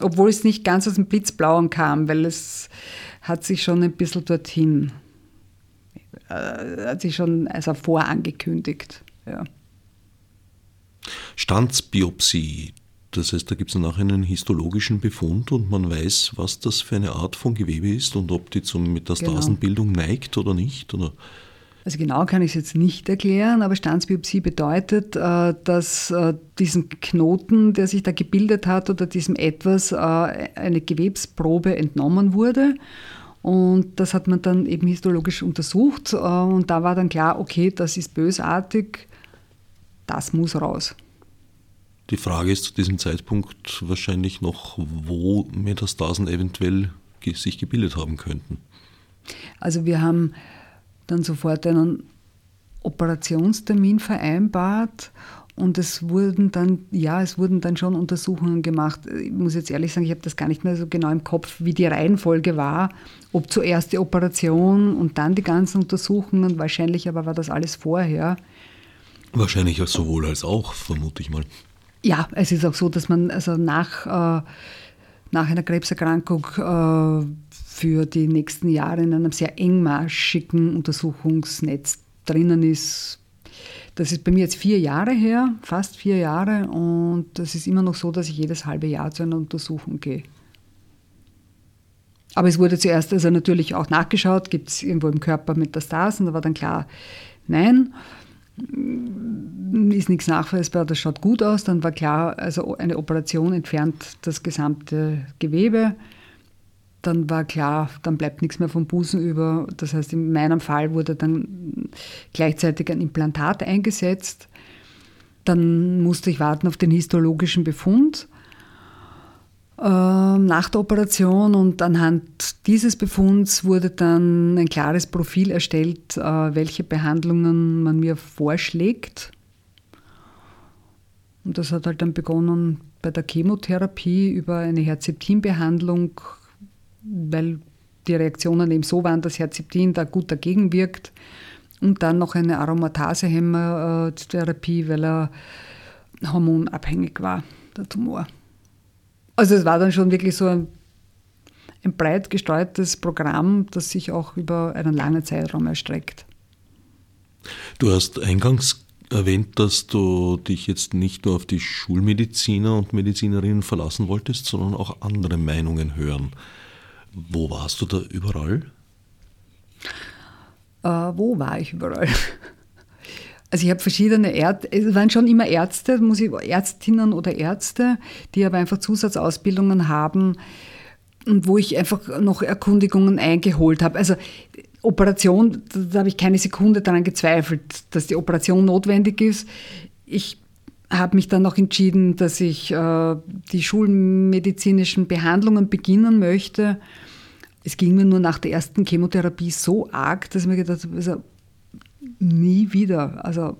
Obwohl es nicht ganz aus dem Blitzblauen kam, weil es hat sich schon ein bisschen dorthin, äh, hat sich schon also vorangekündigt, ja. Standsbiopsie. Das heißt, da gibt es nachher einen histologischen Befund und man weiß, was das für eine Art von Gewebe ist und ob die zur Metastasenbildung genau. neigt oder nicht. Oder? Also genau kann ich es jetzt nicht erklären, aber Standsbiopsie bedeutet, äh, dass äh, diesem Knoten, der sich da gebildet hat oder diesem etwas, äh, eine Gewebsprobe entnommen wurde. Und das hat man dann eben histologisch untersucht und da war dann klar, okay, das ist bösartig, das muss raus. Die Frage ist zu diesem Zeitpunkt wahrscheinlich noch, wo Metastasen eventuell sich gebildet haben könnten. Also wir haben dann sofort einen Operationstermin vereinbart und es wurden dann, ja, es wurden dann schon Untersuchungen gemacht. Ich muss jetzt ehrlich sagen, ich habe das gar nicht mehr so genau im Kopf, wie die Reihenfolge war. Ob zuerst die Operation und dann die ganzen Untersuchungen, wahrscheinlich aber war das alles vorher. Wahrscheinlich sowohl als auch, vermute ich mal. Ja, es ist auch so, dass man also nach, äh, nach einer Krebserkrankung äh, für die nächsten Jahre in einem sehr engmaschigen Untersuchungsnetz drinnen ist. Das ist bei mir jetzt vier Jahre her, fast vier Jahre, und das ist immer noch so, dass ich jedes halbe Jahr zu einer Untersuchung gehe. Aber es wurde zuerst also natürlich auch nachgeschaut, gibt es irgendwo im Körper Metastasen, da war dann klar, nein ist nichts nachweisbar, das schaut gut aus. Dann war klar, also eine Operation entfernt das gesamte Gewebe. Dann war klar, dann bleibt nichts mehr vom Busen über. Das heißt, in meinem Fall wurde dann gleichzeitig ein Implantat eingesetzt. Dann musste ich warten auf den histologischen Befund nach der Operation und anhand dieses Befunds wurde dann ein klares Profil erstellt, äh, welche Behandlungen man mir vorschlägt. Und das hat halt dann begonnen bei der Chemotherapie über eine Herziptin-Behandlung, weil die Reaktionen eben so waren, dass Herziptin da gut dagegen wirkt. Und dann noch eine Aromatase-Hämmer-Therapie, weil er hormonabhängig war, der Tumor. Also es war dann schon wirklich so ein, ein breit gesteuertes Programm, das sich auch über einen langen Zeitraum erstreckt. Du hast eingangs erwähnt, dass du dich jetzt nicht nur auf die Schulmediziner und Medizinerinnen verlassen wolltest, sondern auch andere Meinungen hören. Wo warst du da überall? Äh, wo war ich überall? Also ich habe verschiedene Ärzte, es waren schon immer Ärzte, muss ich, Ärztinnen oder Ärzte, die aber einfach Zusatzausbildungen haben und wo ich einfach noch Erkundigungen eingeholt habe. Also Operation, da habe ich keine Sekunde daran gezweifelt, dass die Operation notwendig ist. Ich habe mich dann noch entschieden, dass ich äh, die schulmedizinischen Behandlungen beginnen möchte. Es ging mir nur nach der ersten Chemotherapie so arg, dass ich mir gedacht habe, also nie wieder. Also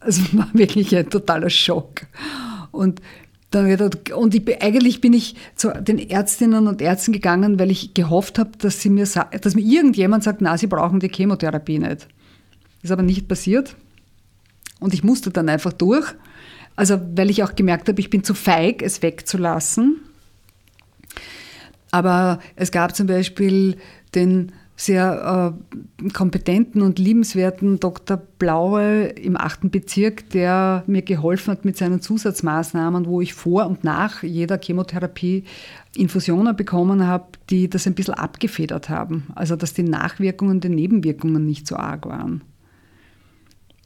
es war wirklich ein totaler Schock. Und dann und ich, eigentlich bin ich zu den Ärztinnen und Ärzten gegangen, weil ich gehofft habe, dass, sie mir, dass mir irgendjemand sagt, na, sie brauchen die Chemotherapie nicht. Ist aber nicht passiert. Und ich musste dann einfach durch. Also, weil ich auch gemerkt habe, ich bin zu feig, es wegzulassen. Aber es gab zum Beispiel den sehr äh, kompetenten und liebenswerten Dr. Blaue im achten Bezirk, der mir geholfen hat mit seinen Zusatzmaßnahmen, wo ich vor und nach jeder Chemotherapie Infusionen bekommen habe, die das ein bisschen abgefedert haben. Also dass die Nachwirkungen, die Nebenwirkungen nicht so arg waren.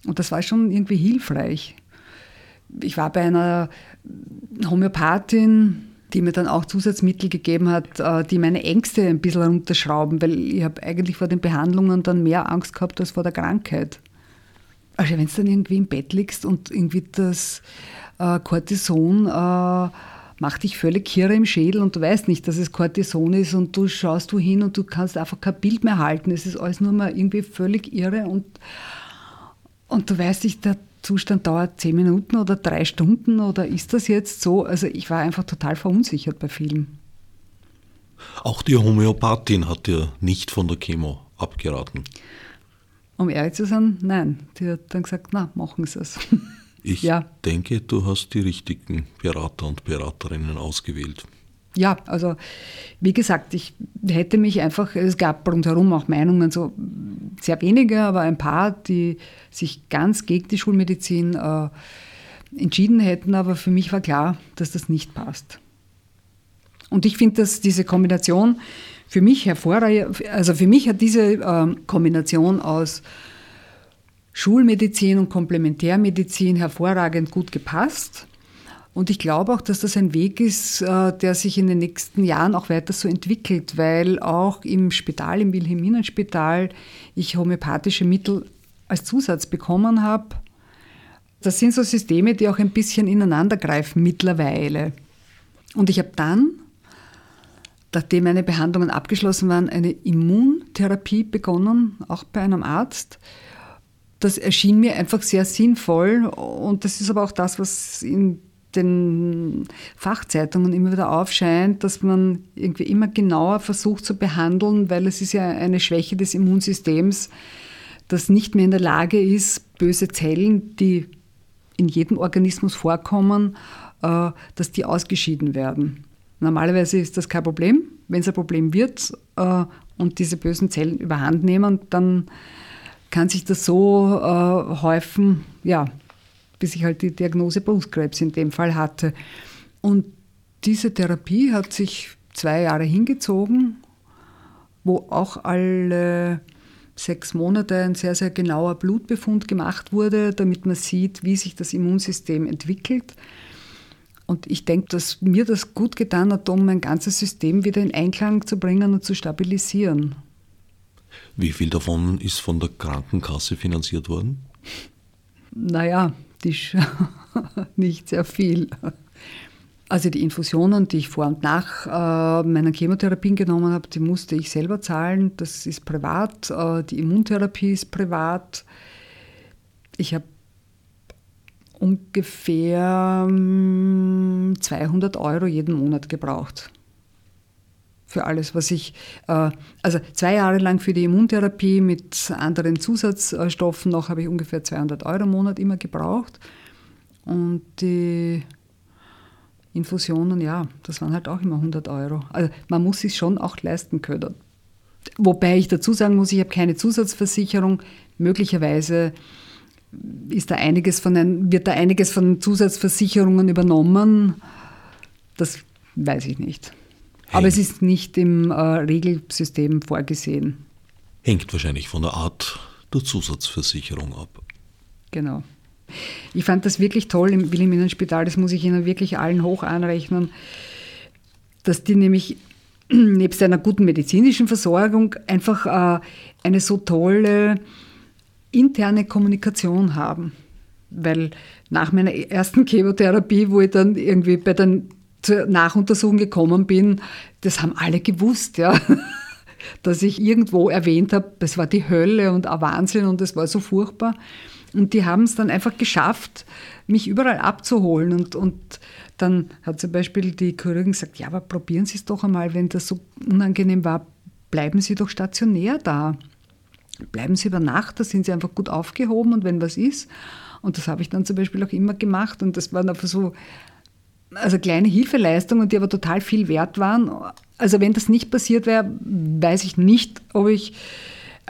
Und das war schon irgendwie hilfreich. Ich war bei einer Homöopathin, die mir dann auch Zusatzmittel gegeben hat, äh, die meine Ängste ein bisschen runterschrauben, weil ich habe eigentlich vor den Behandlungen dann mehr Angst gehabt als vor der Krankheit. Also wenn du dann irgendwie im Bett liegst und irgendwie das äh, Cortison äh, macht dich völlig kirre im Schädel und du weißt nicht, dass es Cortison ist und du schaust wohin und du kannst einfach kein Bild mehr halten. Es ist alles nur mal irgendwie völlig irre und, und du weißt nicht, der Zustand dauert zehn Minuten oder drei Stunden oder ist das jetzt so? Also ich war einfach total verunsichert bei vielen. Auch die Homöopathin hat dir nicht von der Chemo abgeraten. Um ehrlich zu sein, nein. Die hat dann gesagt, na, machen Sie es. Ich ja. denke, du hast die richtigen Berater und Beraterinnen ausgewählt ja, also wie gesagt, ich hätte mich einfach, es gab rundherum auch Meinungen, so sehr wenige, aber ein paar, die sich ganz gegen die Schulmedizin äh, entschieden hätten, aber für mich war klar, dass das nicht passt. Und ich finde, dass diese Kombination für mich hervorragend, also für mich hat diese äh, Kombination aus Schulmedizin und Komplementärmedizin hervorragend gut gepasst. Und ich glaube auch, dass das ein Weg ist, äh, der sich in den nächsten Jahren auch weiter so entwickelt, weil auch im Spital, im Wilhelminenspital, ich homöopathische Mittel als Zusatz bekommen habe. Das sind so Systeme, die auch ein bisschen ineinandergreifen mittlerweile. Und ich habe dann, nachdem meine Behandlungen abgeschlossen waren, eine Immuntherapie begonnen, auch bei einem Arzt, das erschien mir einfach sehr sinnvoll und das ist aber auch das, was in den Fachzeitungen immer wieder aufscheint, dass man irgendwie immer genauer versucht zu behandeln, weil es ist ja eine Schwäche des Immunsystems, das nicht mehr in der Lage ist, böse Zellen, die in jedem Organismus vorkommen, äh, dass die ausgeschieden werden. Normalerweise ist das kein Problem. Wenn es ein Problem wird äh, und diese bösen Zellen überhand nehmen, dann kann sich das so äh, häufen, ja, bis ich halt die Diagnose Brustkrebs in dem Fall hatte. Und diese Therapie hat sich zwei Jahre hingezogen, wo auch alle sechs Monate ein sehr, sehr genauer Blutbefund gemacht wurde, damit man sieht, wie sich das Immunsystem entwickelt. Und ich denke, dass mir das gut getan hat, um mein ganzes System wieder in Einklang zu bringen und zu stabilisieren. Wie viel davon ist von der Krankenkasse finanziert worden? Naja, nicht sehr viel. Also die Infusionen, die ich vor und nach äh, meiner Chemotherapien genommen habe, die musste ich selber zahlen. Das ist privat. Äh, die Immuntherapie ist privat. Ich habe ungefähr 200 ähm, Euro jeden Monat gebraucht. Für alles, was ich, äh, also zwei Jahre lang für die Immuntherapie mit anderen Zusatzstoffen noch habe ich ungefähr 200 Euro im Monat immer gebraucht. Und die Infusionen, ja, das waren halt auch immer 100 Euro. Also man muss sich schon auch leisten können. Wobei ich dazu sagen muss, ich habe keine Zusatzversicherung. Möglicherweise ist da einiges von ein, wird da einiges von Zusatzversicherungen übernommen. Das weiß ich nicht. Aber es ist nicht im äh, Regelsystem vorgesehen. Hängt wahrscheinlich von der Art der Zusatzversicherung ab. Genau. Ich fand das wirklich toll im Wilhelminenspital, das muss ich Ihnen wirklich allen hoch anrechnen, dass die nämlich nebst einer guten medizinischen Versorgung einfach äh, eine so tolle interne Kommunikation haben. Weil nach meiner ersten Chemotherapie, wo ich dann irgendwie bei der Nachuntersuchung gekommen bin, das haben alle gewusst, ja. Dass ich irgendwo erwähnt habe, das war die Hölle und ein Wahnsinn und das war so furchtbar. Und die haben es dann einfach geschafft, mich überall abzuholen. Und, und dann hat zum Beispiel die Chirurgin gesagt, ja, aber probieren Sie es doch einmal, wenn das so unangenehm war, bleiben Sie doch stationär da. Bleiben Sie über Nacht, da sind Sie einfach gut aufgehoben und wenn was ist. Und das habe ich dann zum Beispiel auch immer gemacht. Und das waren einfach so also kleine Hilfeleistungen, die aber total viel wert waren. Also wenn das nicht passiert wäre, weiß ich nicht, ob ich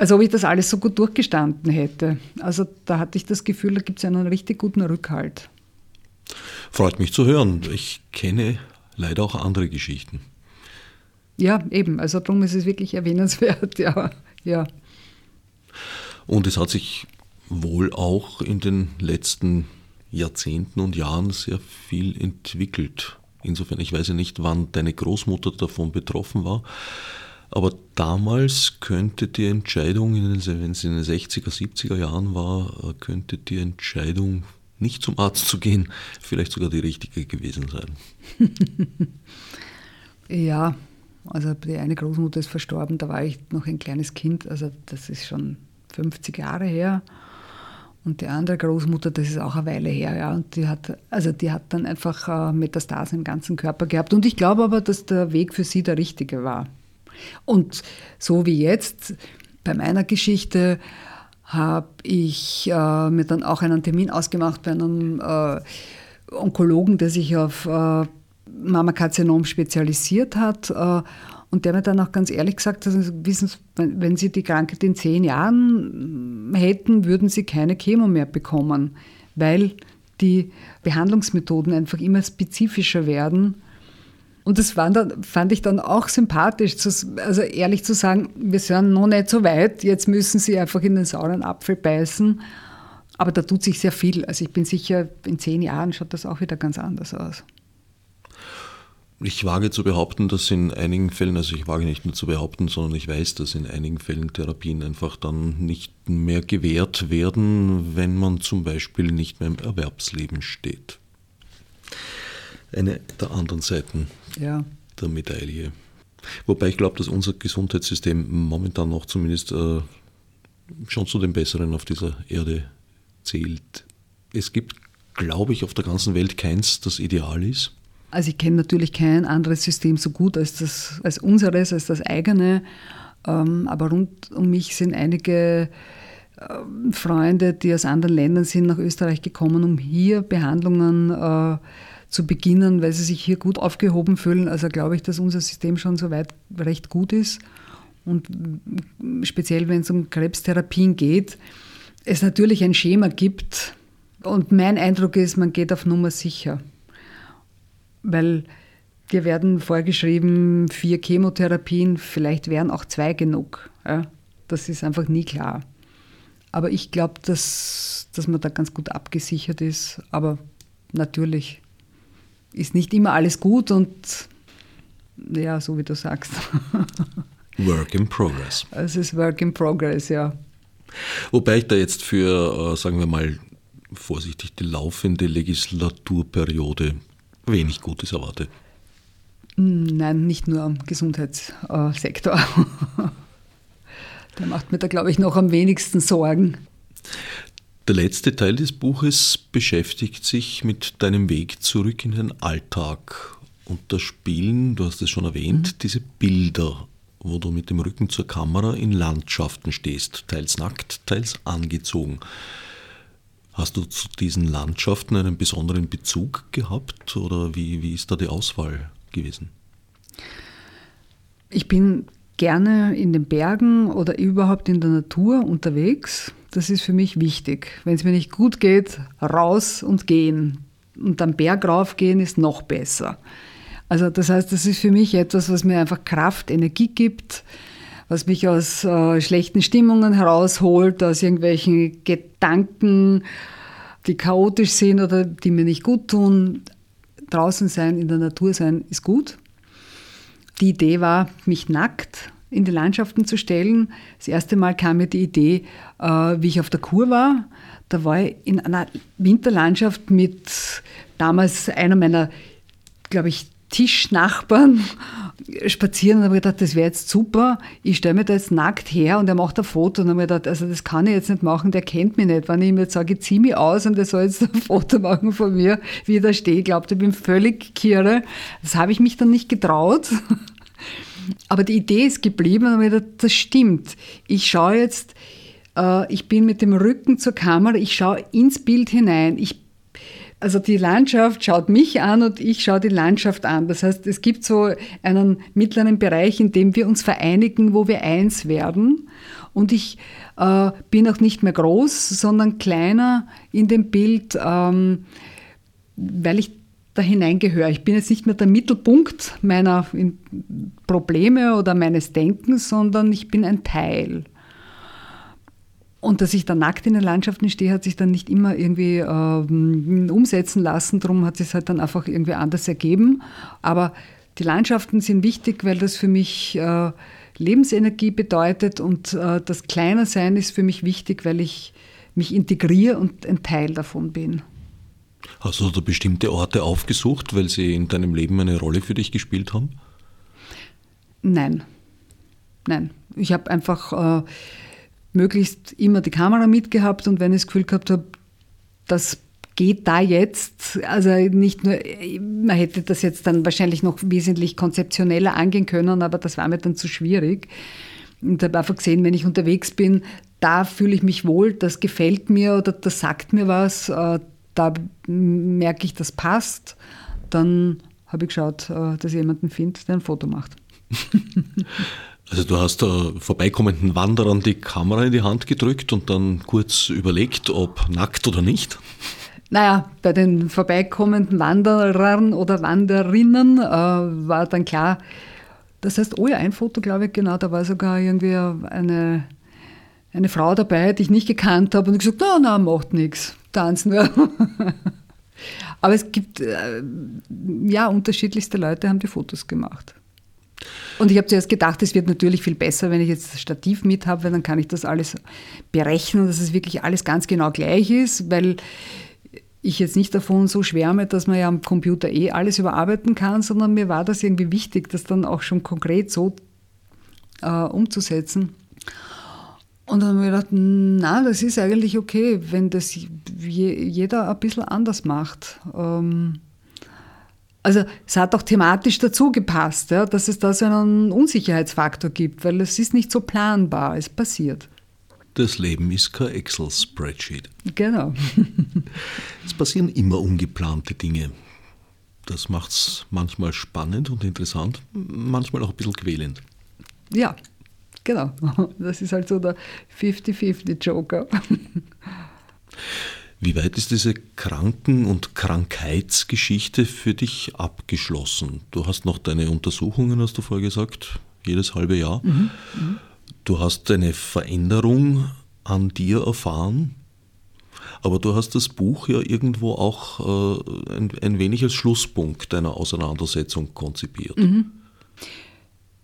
als ob ich das alles so gut durchgestanden hätte. Also da hatte ich das Gefühl, da gibt es einen richtig guten Rückhalt. Freut mich zu hören. Ich kenne leider auch andere Geschichten. Ja, eben. Also darum ist es wirklich erwähnenswert, ja. ja. Und es hat sich wohl auch in den letzten Jahrzehnten und Jahren sehr viel entwickelt. Insofern, ich weiß ja nicht, wann deine Großmutter davon betroffen war. Aber damals könnte die Entscheidung, wenn es in den 60er, 70er Jahren war, könnte die Entscheidung, nicht zum Arzt zu gehen, vielleicht sogar die richtige gewesen sein. ja, also die eine Großmutter ist verstorben, da war ich noch ein kleines Kind, also das ist schon 50 Jahre her. Und die andere Großmutter, das ist auch eine Weile her, ja. Und die hat, also die hat dann einfach äh, Metastasen im ganzen Körper gehabt. Und ich glaube aber, dass der Weg für sie der richtige war. Und so wie jetzt bei meiner Geschichte habe ich äh, mir dann auch einen Termin ausgemacht bei einem äh, Onkologen, der sich auf äh, Mammakarzinom spezialisiert hat. Äh, und der mir dann auch ganz ehrlich gesagt hat, also wissen Sie, wenn Sie die Krankheit in zehn Jahren hätten, würden Sie keine Chemo mehr bekommen, weil die Behandlungsmethoden einfach immer spezifischer werden und das dann, fand ich dann auch sympathisch, also ehrlich zu sagen, wir sind noch nicht so weit, jetzt müssen Sie einfach in den sauren Apfel beißen. Aber da tut sich sehr viel. Also ich bin sicher, in zehn Jahren schaut das auch wieder ganz anders aus. Ich wage zu behaupten, dass in einigen Fällen, also ich wage nicht nur zu behaupten, sondern ich weiß, dass in einigen Fällen Therapien einfach dann nicht mehr gewährt werden, wenn man zum Beispiel nicht mehr im Erwerbsleben steht eine der anderen Seiten ja. der Medaille. Wobei ich glaube, dass unser Gesundheitssystem momentan noch zumindest äh, schon zu den Besseren auf dieser Erde zählt. Es gibt, glaube ich, auf der ganzen Welt keins, das ideal ist. Also ich kenne natürlich kein anderes System so gut als, das, als unseres, als das eigene. Ähm, aber rund um mich sind einige ähm, Freunde, die aus anderen Ländern sind, nach Österreich gekommen, um hier Behandlungen äh, zu beginnen, weil sie sich hier gut aufgehoben fühlen. Also glaube ich, dass unser System schon soweit recht gut ist. Und speziell, wenn es um Krebstherapien geht, es natürlich ein Schema gibt. Und mein Eindruck ist, man geht auf Nummer sicher. Weil dir werden vorgeschrieben, vier Chemotherapien, vielleicht wären auch zwei genug. Ja, das ist einfach nie klar. Aber ich glaube, dass, dass man da ganz gut abgesichert ist. Aber natürlich ist nicht immer alles gut und ja, so wie du sagst. Work in Progress. Es ist Work in Progress, ja. Wobei ich da jetzt für, äh, sagen wir mal, vorsichtig die laufende Legislaturperiode wenig Gutes erwarte. Nein, nicht nur am Gesundheitssektor. Der macht mir da, glaube ich, noch am wenigsten Sorgen. Der letzte Teil des Buches beschäftigt sich mit deinem Weg zurück in den Alltag. Und das Spielen, du hast es schon erwähnt, mhm. diese Bilder, wo du mit dem Rücken zur Kamera in Landschaften stehst, teils nackt, teils angezogen. Hast du zu diesen Landschaften einen besonderen Bezug gehabt oder wie, wie ist da die Auswahl gewesen? Ich bin gerne in den Bergen oder überhaupt in der Natur unterwegs. Das ist für mich wichtig. Wenn es mir nicht gut geht, raus und gehen. Und dann Berg raufgehen ist noch besser. Also das heißt, das ist für mich etwas, was mir einfach Kraft, Energie gibt, was mich aus äh, schlechten Stimmungen herausholt, aus irgendwelchen Gedanken, die chaotisch sind oder die mir nicht gut tun. Draußen sein, in der Natur sein, ist gut. Die Idee war, mich nackt in die Landschaften zu stellen. Das erste Mal kam mir die Idee, äh, wie ich auf der Kur war. Da war ich in einer Winterlandschaft mit damals einer meiner, glaube ich, Tischnachbarn spazieren und habe gedacht, das wäre jetzt super. Ich stelle mir da jetzt nackt her und er macht ein Foto und habe mir gedacht, also das kann ich jetzt nicht machen, der kennt mich nicht. Wenn ich ihm jetzt sage, ich ziehe mich aus und er soll jetzt ein Foto machen von mir, wie ich da stehe, ich glaube, ich bin völlig kirre. Das habe ich mich dann nicht getraut. Aber die Idee ist geblieben und habe mir gedacht, das stimmt. Ich schaue jetzt, äh, ich bin mit dem Rücken zur Kamera, ich schaue ins Bild hinein. Ich also die Landschaft schaut mich an und ich schaue die Landschaft an. Das heißt, es gibt so einen mittleren Bereich, in dem wir uns vereinigen, wo wir eins werden. Und ich äh, bin auch nicht mehr groß, sondern kleiner in dem Bild, ähm, weil ich da hineingehöre. Ich bin jetzt nicht mehr der Mittelpunkt meiner Probleme oder meines Denkens, sondern ich bin ein Teil. Und dass ich da nackt in den Landschaften stehe, hat sich dann nicht immer irgendwie äh, umsetzen lassen. Darum hat es halt dann einfach irgendwie anders ergeben. Aber die Landschaften sind wichtig, weil das für mich äh, Lebensenergie bedeutet und äh, das Kleiner sein ist für mich wichtig, weil ich mich integriere und ein Teil davon bin. Hast du da bestimmte Orte aufgesucht, weil sie in deinem Leben eine Rolle für dich gespielt haben? Nein. Nein. Ich habe einfach äh, möglichst immer die Kamera mitgehabt und wenn ich das Gefühl gehabt habe, das geht da jetzt, also nicht nur, man hätte das jetzt dann wahrscheinlich noch wesentlich konzeptioneller angehen können, aber das war mir dann zu schwierig. Und habe einfach gesehen, wenn ich unterwegs bin, da fühle ich mich wohl, das gefällt mir oder das sagt mir was, äh, da merke ich, das passt, dann habe ich geschaut, äh, dass ich jemanden finde, der ein Foto macht. Also du hast da vorbeikommenden Wanderern die Kamera in die Hand gedrückt und dann kurz überlegt, ob nackt oder nicht? Naja, bei den vorbeikommenden Wanderern oder Wanderinnen äh, war dann klar, das heißt, oh ja, ein Foto, glaube ich, genau, da war sogar irgendwie eine, eine Frau dabei, die ich nicht gekannt habe und gesagt, na, na, macht nichts, tanzen wir. Aber es gibt, äh, ja, unterschiedlichste Leute haben die Fotos gemacht. Und ich habe zuerst gedacht, es wird natürlich viel besser, wenn ich jetzt das Stativ mit habe, weil dann kann ich das alles berechnen, dass es wirklich alles ganz genau gleich ist, weil ich jetzt nicht davon so schwärme, dass man ja am Computer eh alles überarbeiten kann, sondern mir war das irgendwie wichtig, das dann auch schon konkret so äh, umzusetzen. Und dann haben wir gedacht, na, das ist eigentlich okay, wenn das jeder ein bisschen anders macht. Ähm, also es hat auch thematisch dazu gepasst, ja, dass es da so einen Unsicherheitsfaktor gibt, weil es ist nicht so planbar, es passiert. Das Leben ist kein Excel-Spreadsheet. Genau. es passieren immer ungeplante Dinge. Das macht es manchmal spannend und interessant, manchmal auch ein bisschen quälend. Ja, genau. Das ist halt so der 50-50-Joker. Wie weit ist diese Kranken- und Krankheitsgeschichte für dich abgeschlossen? Du hast noch deine Untersuchungen, hast du vorher gesagt, jedes halbe Jahr. Mhm, mhm. Du hast eine Veränderung an dir erfahren, aber du hast das Buch ja irgendwo auch äh, ein, ein, wenig als Schlusspunkt deiner Auseinandersetzung konzipiert. Mhm.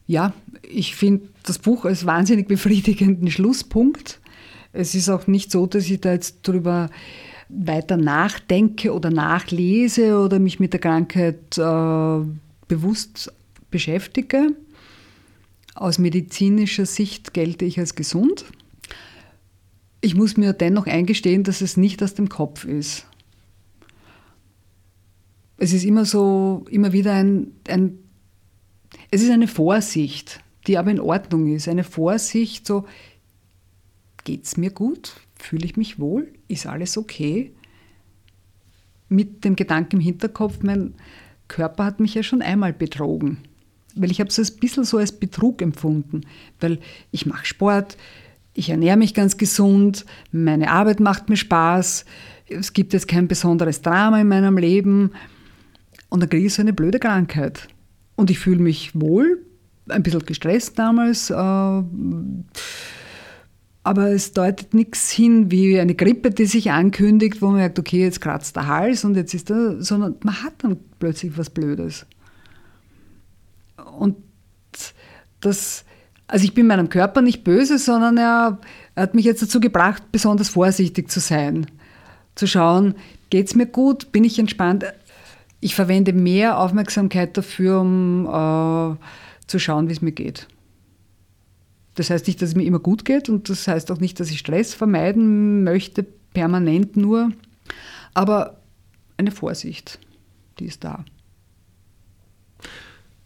Ja, ich finde das Buch als wahnsinnig befriedigenden Schlusspunkt. Es ist auch nicht so, dass ich da jetzt drüber weiter nachdenke oder nachlese oder mich mit der Krankheit äh, bewusst beschäftige. Aus medizinischer Sicht gelte ich als gesund. Ich muss mir dennoch eingestehen, dass es nicht aus dem Kopf ist. Es ist immer so, immer wieder ein, ein es ist eine Vorsicht, die aber in Ordnung ist. Eine Vorsicht, so, geht es mir gut? Fühle ich mich wohl? Ist alles okay? Mit dem Gedanken im Hinterkopf, mein Körper hat mich ja schon einmal betrogen. Weil ich habe es ein bisschen so als Betrug empfunden. Weil ich mache Sport, ich ernähre mich ganz gesund, meine Arbeit macht mir Spaß, es gibt jetzt kein besonderes Drama in meinem Leben. Und dann kriege ich so eine blöde Krankheit. Und ich fühle mich wohl, ein bisschen gestresst damals. Äh, aber es deutet nichts hin wie eine Grippe, die sich ankündigt, wo man merkt, okay, jetzt kratzt der Hals und jetzt ist er, sondern man hat dann plötzlich was Blödes. Und das, also ich bin meinem Körper nicht böse, sondern er, er hat mich jetzt dazu gebracht, besonders vorsichtig zu sein. Zu schauen, geht es mir gut, bin ich entspannt, ich verwende mehr Aufmerksamkeit dafür, um äh, zu schauen, wie es mir geht. Das heißt nicht, dass es mir immer gut geht und das heißt auch nicht, dass ich Stress vermeiden möchte, permanent nur, aber eine Vorsicht, die ist da.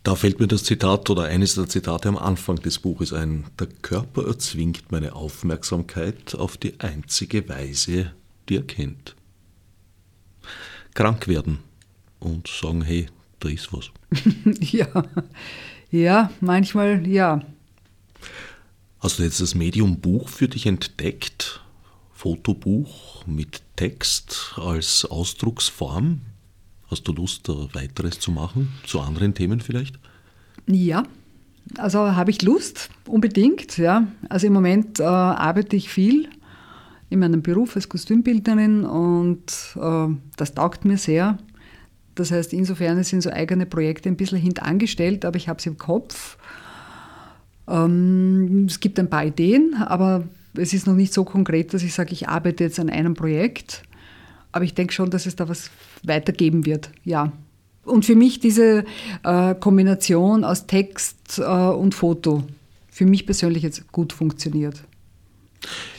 Da fällt mir das Zitat oder eines der Zitate am Anfang des Buches ein. Der Körper erzwingt meine Aufmerksamkeit auf die einzige Weise, die er kennt. Krank werden, und sagen, hey, da ist was. ja. ja, manchmal ja. Hast du jetzt das Medium Buch für dich entdeckt? Fotobuch mit Text als Ausdrucksform? Hast du Lust, weiteres zu machen? Zu anderen Themen vielleicht? Ja, also habe ich Lust, unbedingt. Ja. Also im Moment äh, arbeite ich viel in meinem Beruf als Kostümbildnerin und äh, das taugt mir sehr. Das heißt, insofern sind so eigene Projekte ein bisschen hintangestellt, aber ich habe sie im Kopf. Ähm, es gibt ein paar Ideen, aber es ist noch nicht so konkret, dass ich sage, ich arbeite jetzt an einem Projekt. Aber ich denke schon, dass es da was weitergeben wird, ja. Und für mich diese äh, Kombination aus Text äh, und Foto, für mich persönlich jetzt gut funktioniert.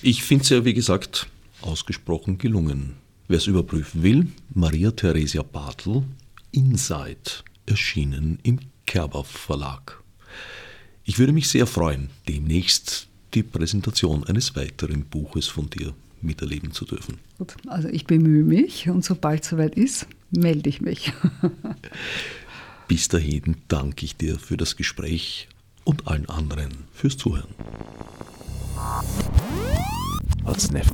Ich finde es ja, wie gesagt, ausgesprochen gelungen. Wer es überprüfen will, Maria Theresia Bartel, Inside, erschienen im Kerber Verlag. Ich würde mich sehr freuen, demnächst die Präsentation eines weiteren Buches von dir miterleben zu dürfen. Gut, also ich bemühe mich und sobald es soweit ist, melde ich mich. Bis dahin danke ich dir für das Gespräch und allen anderen fürs Zuhören. Als Nef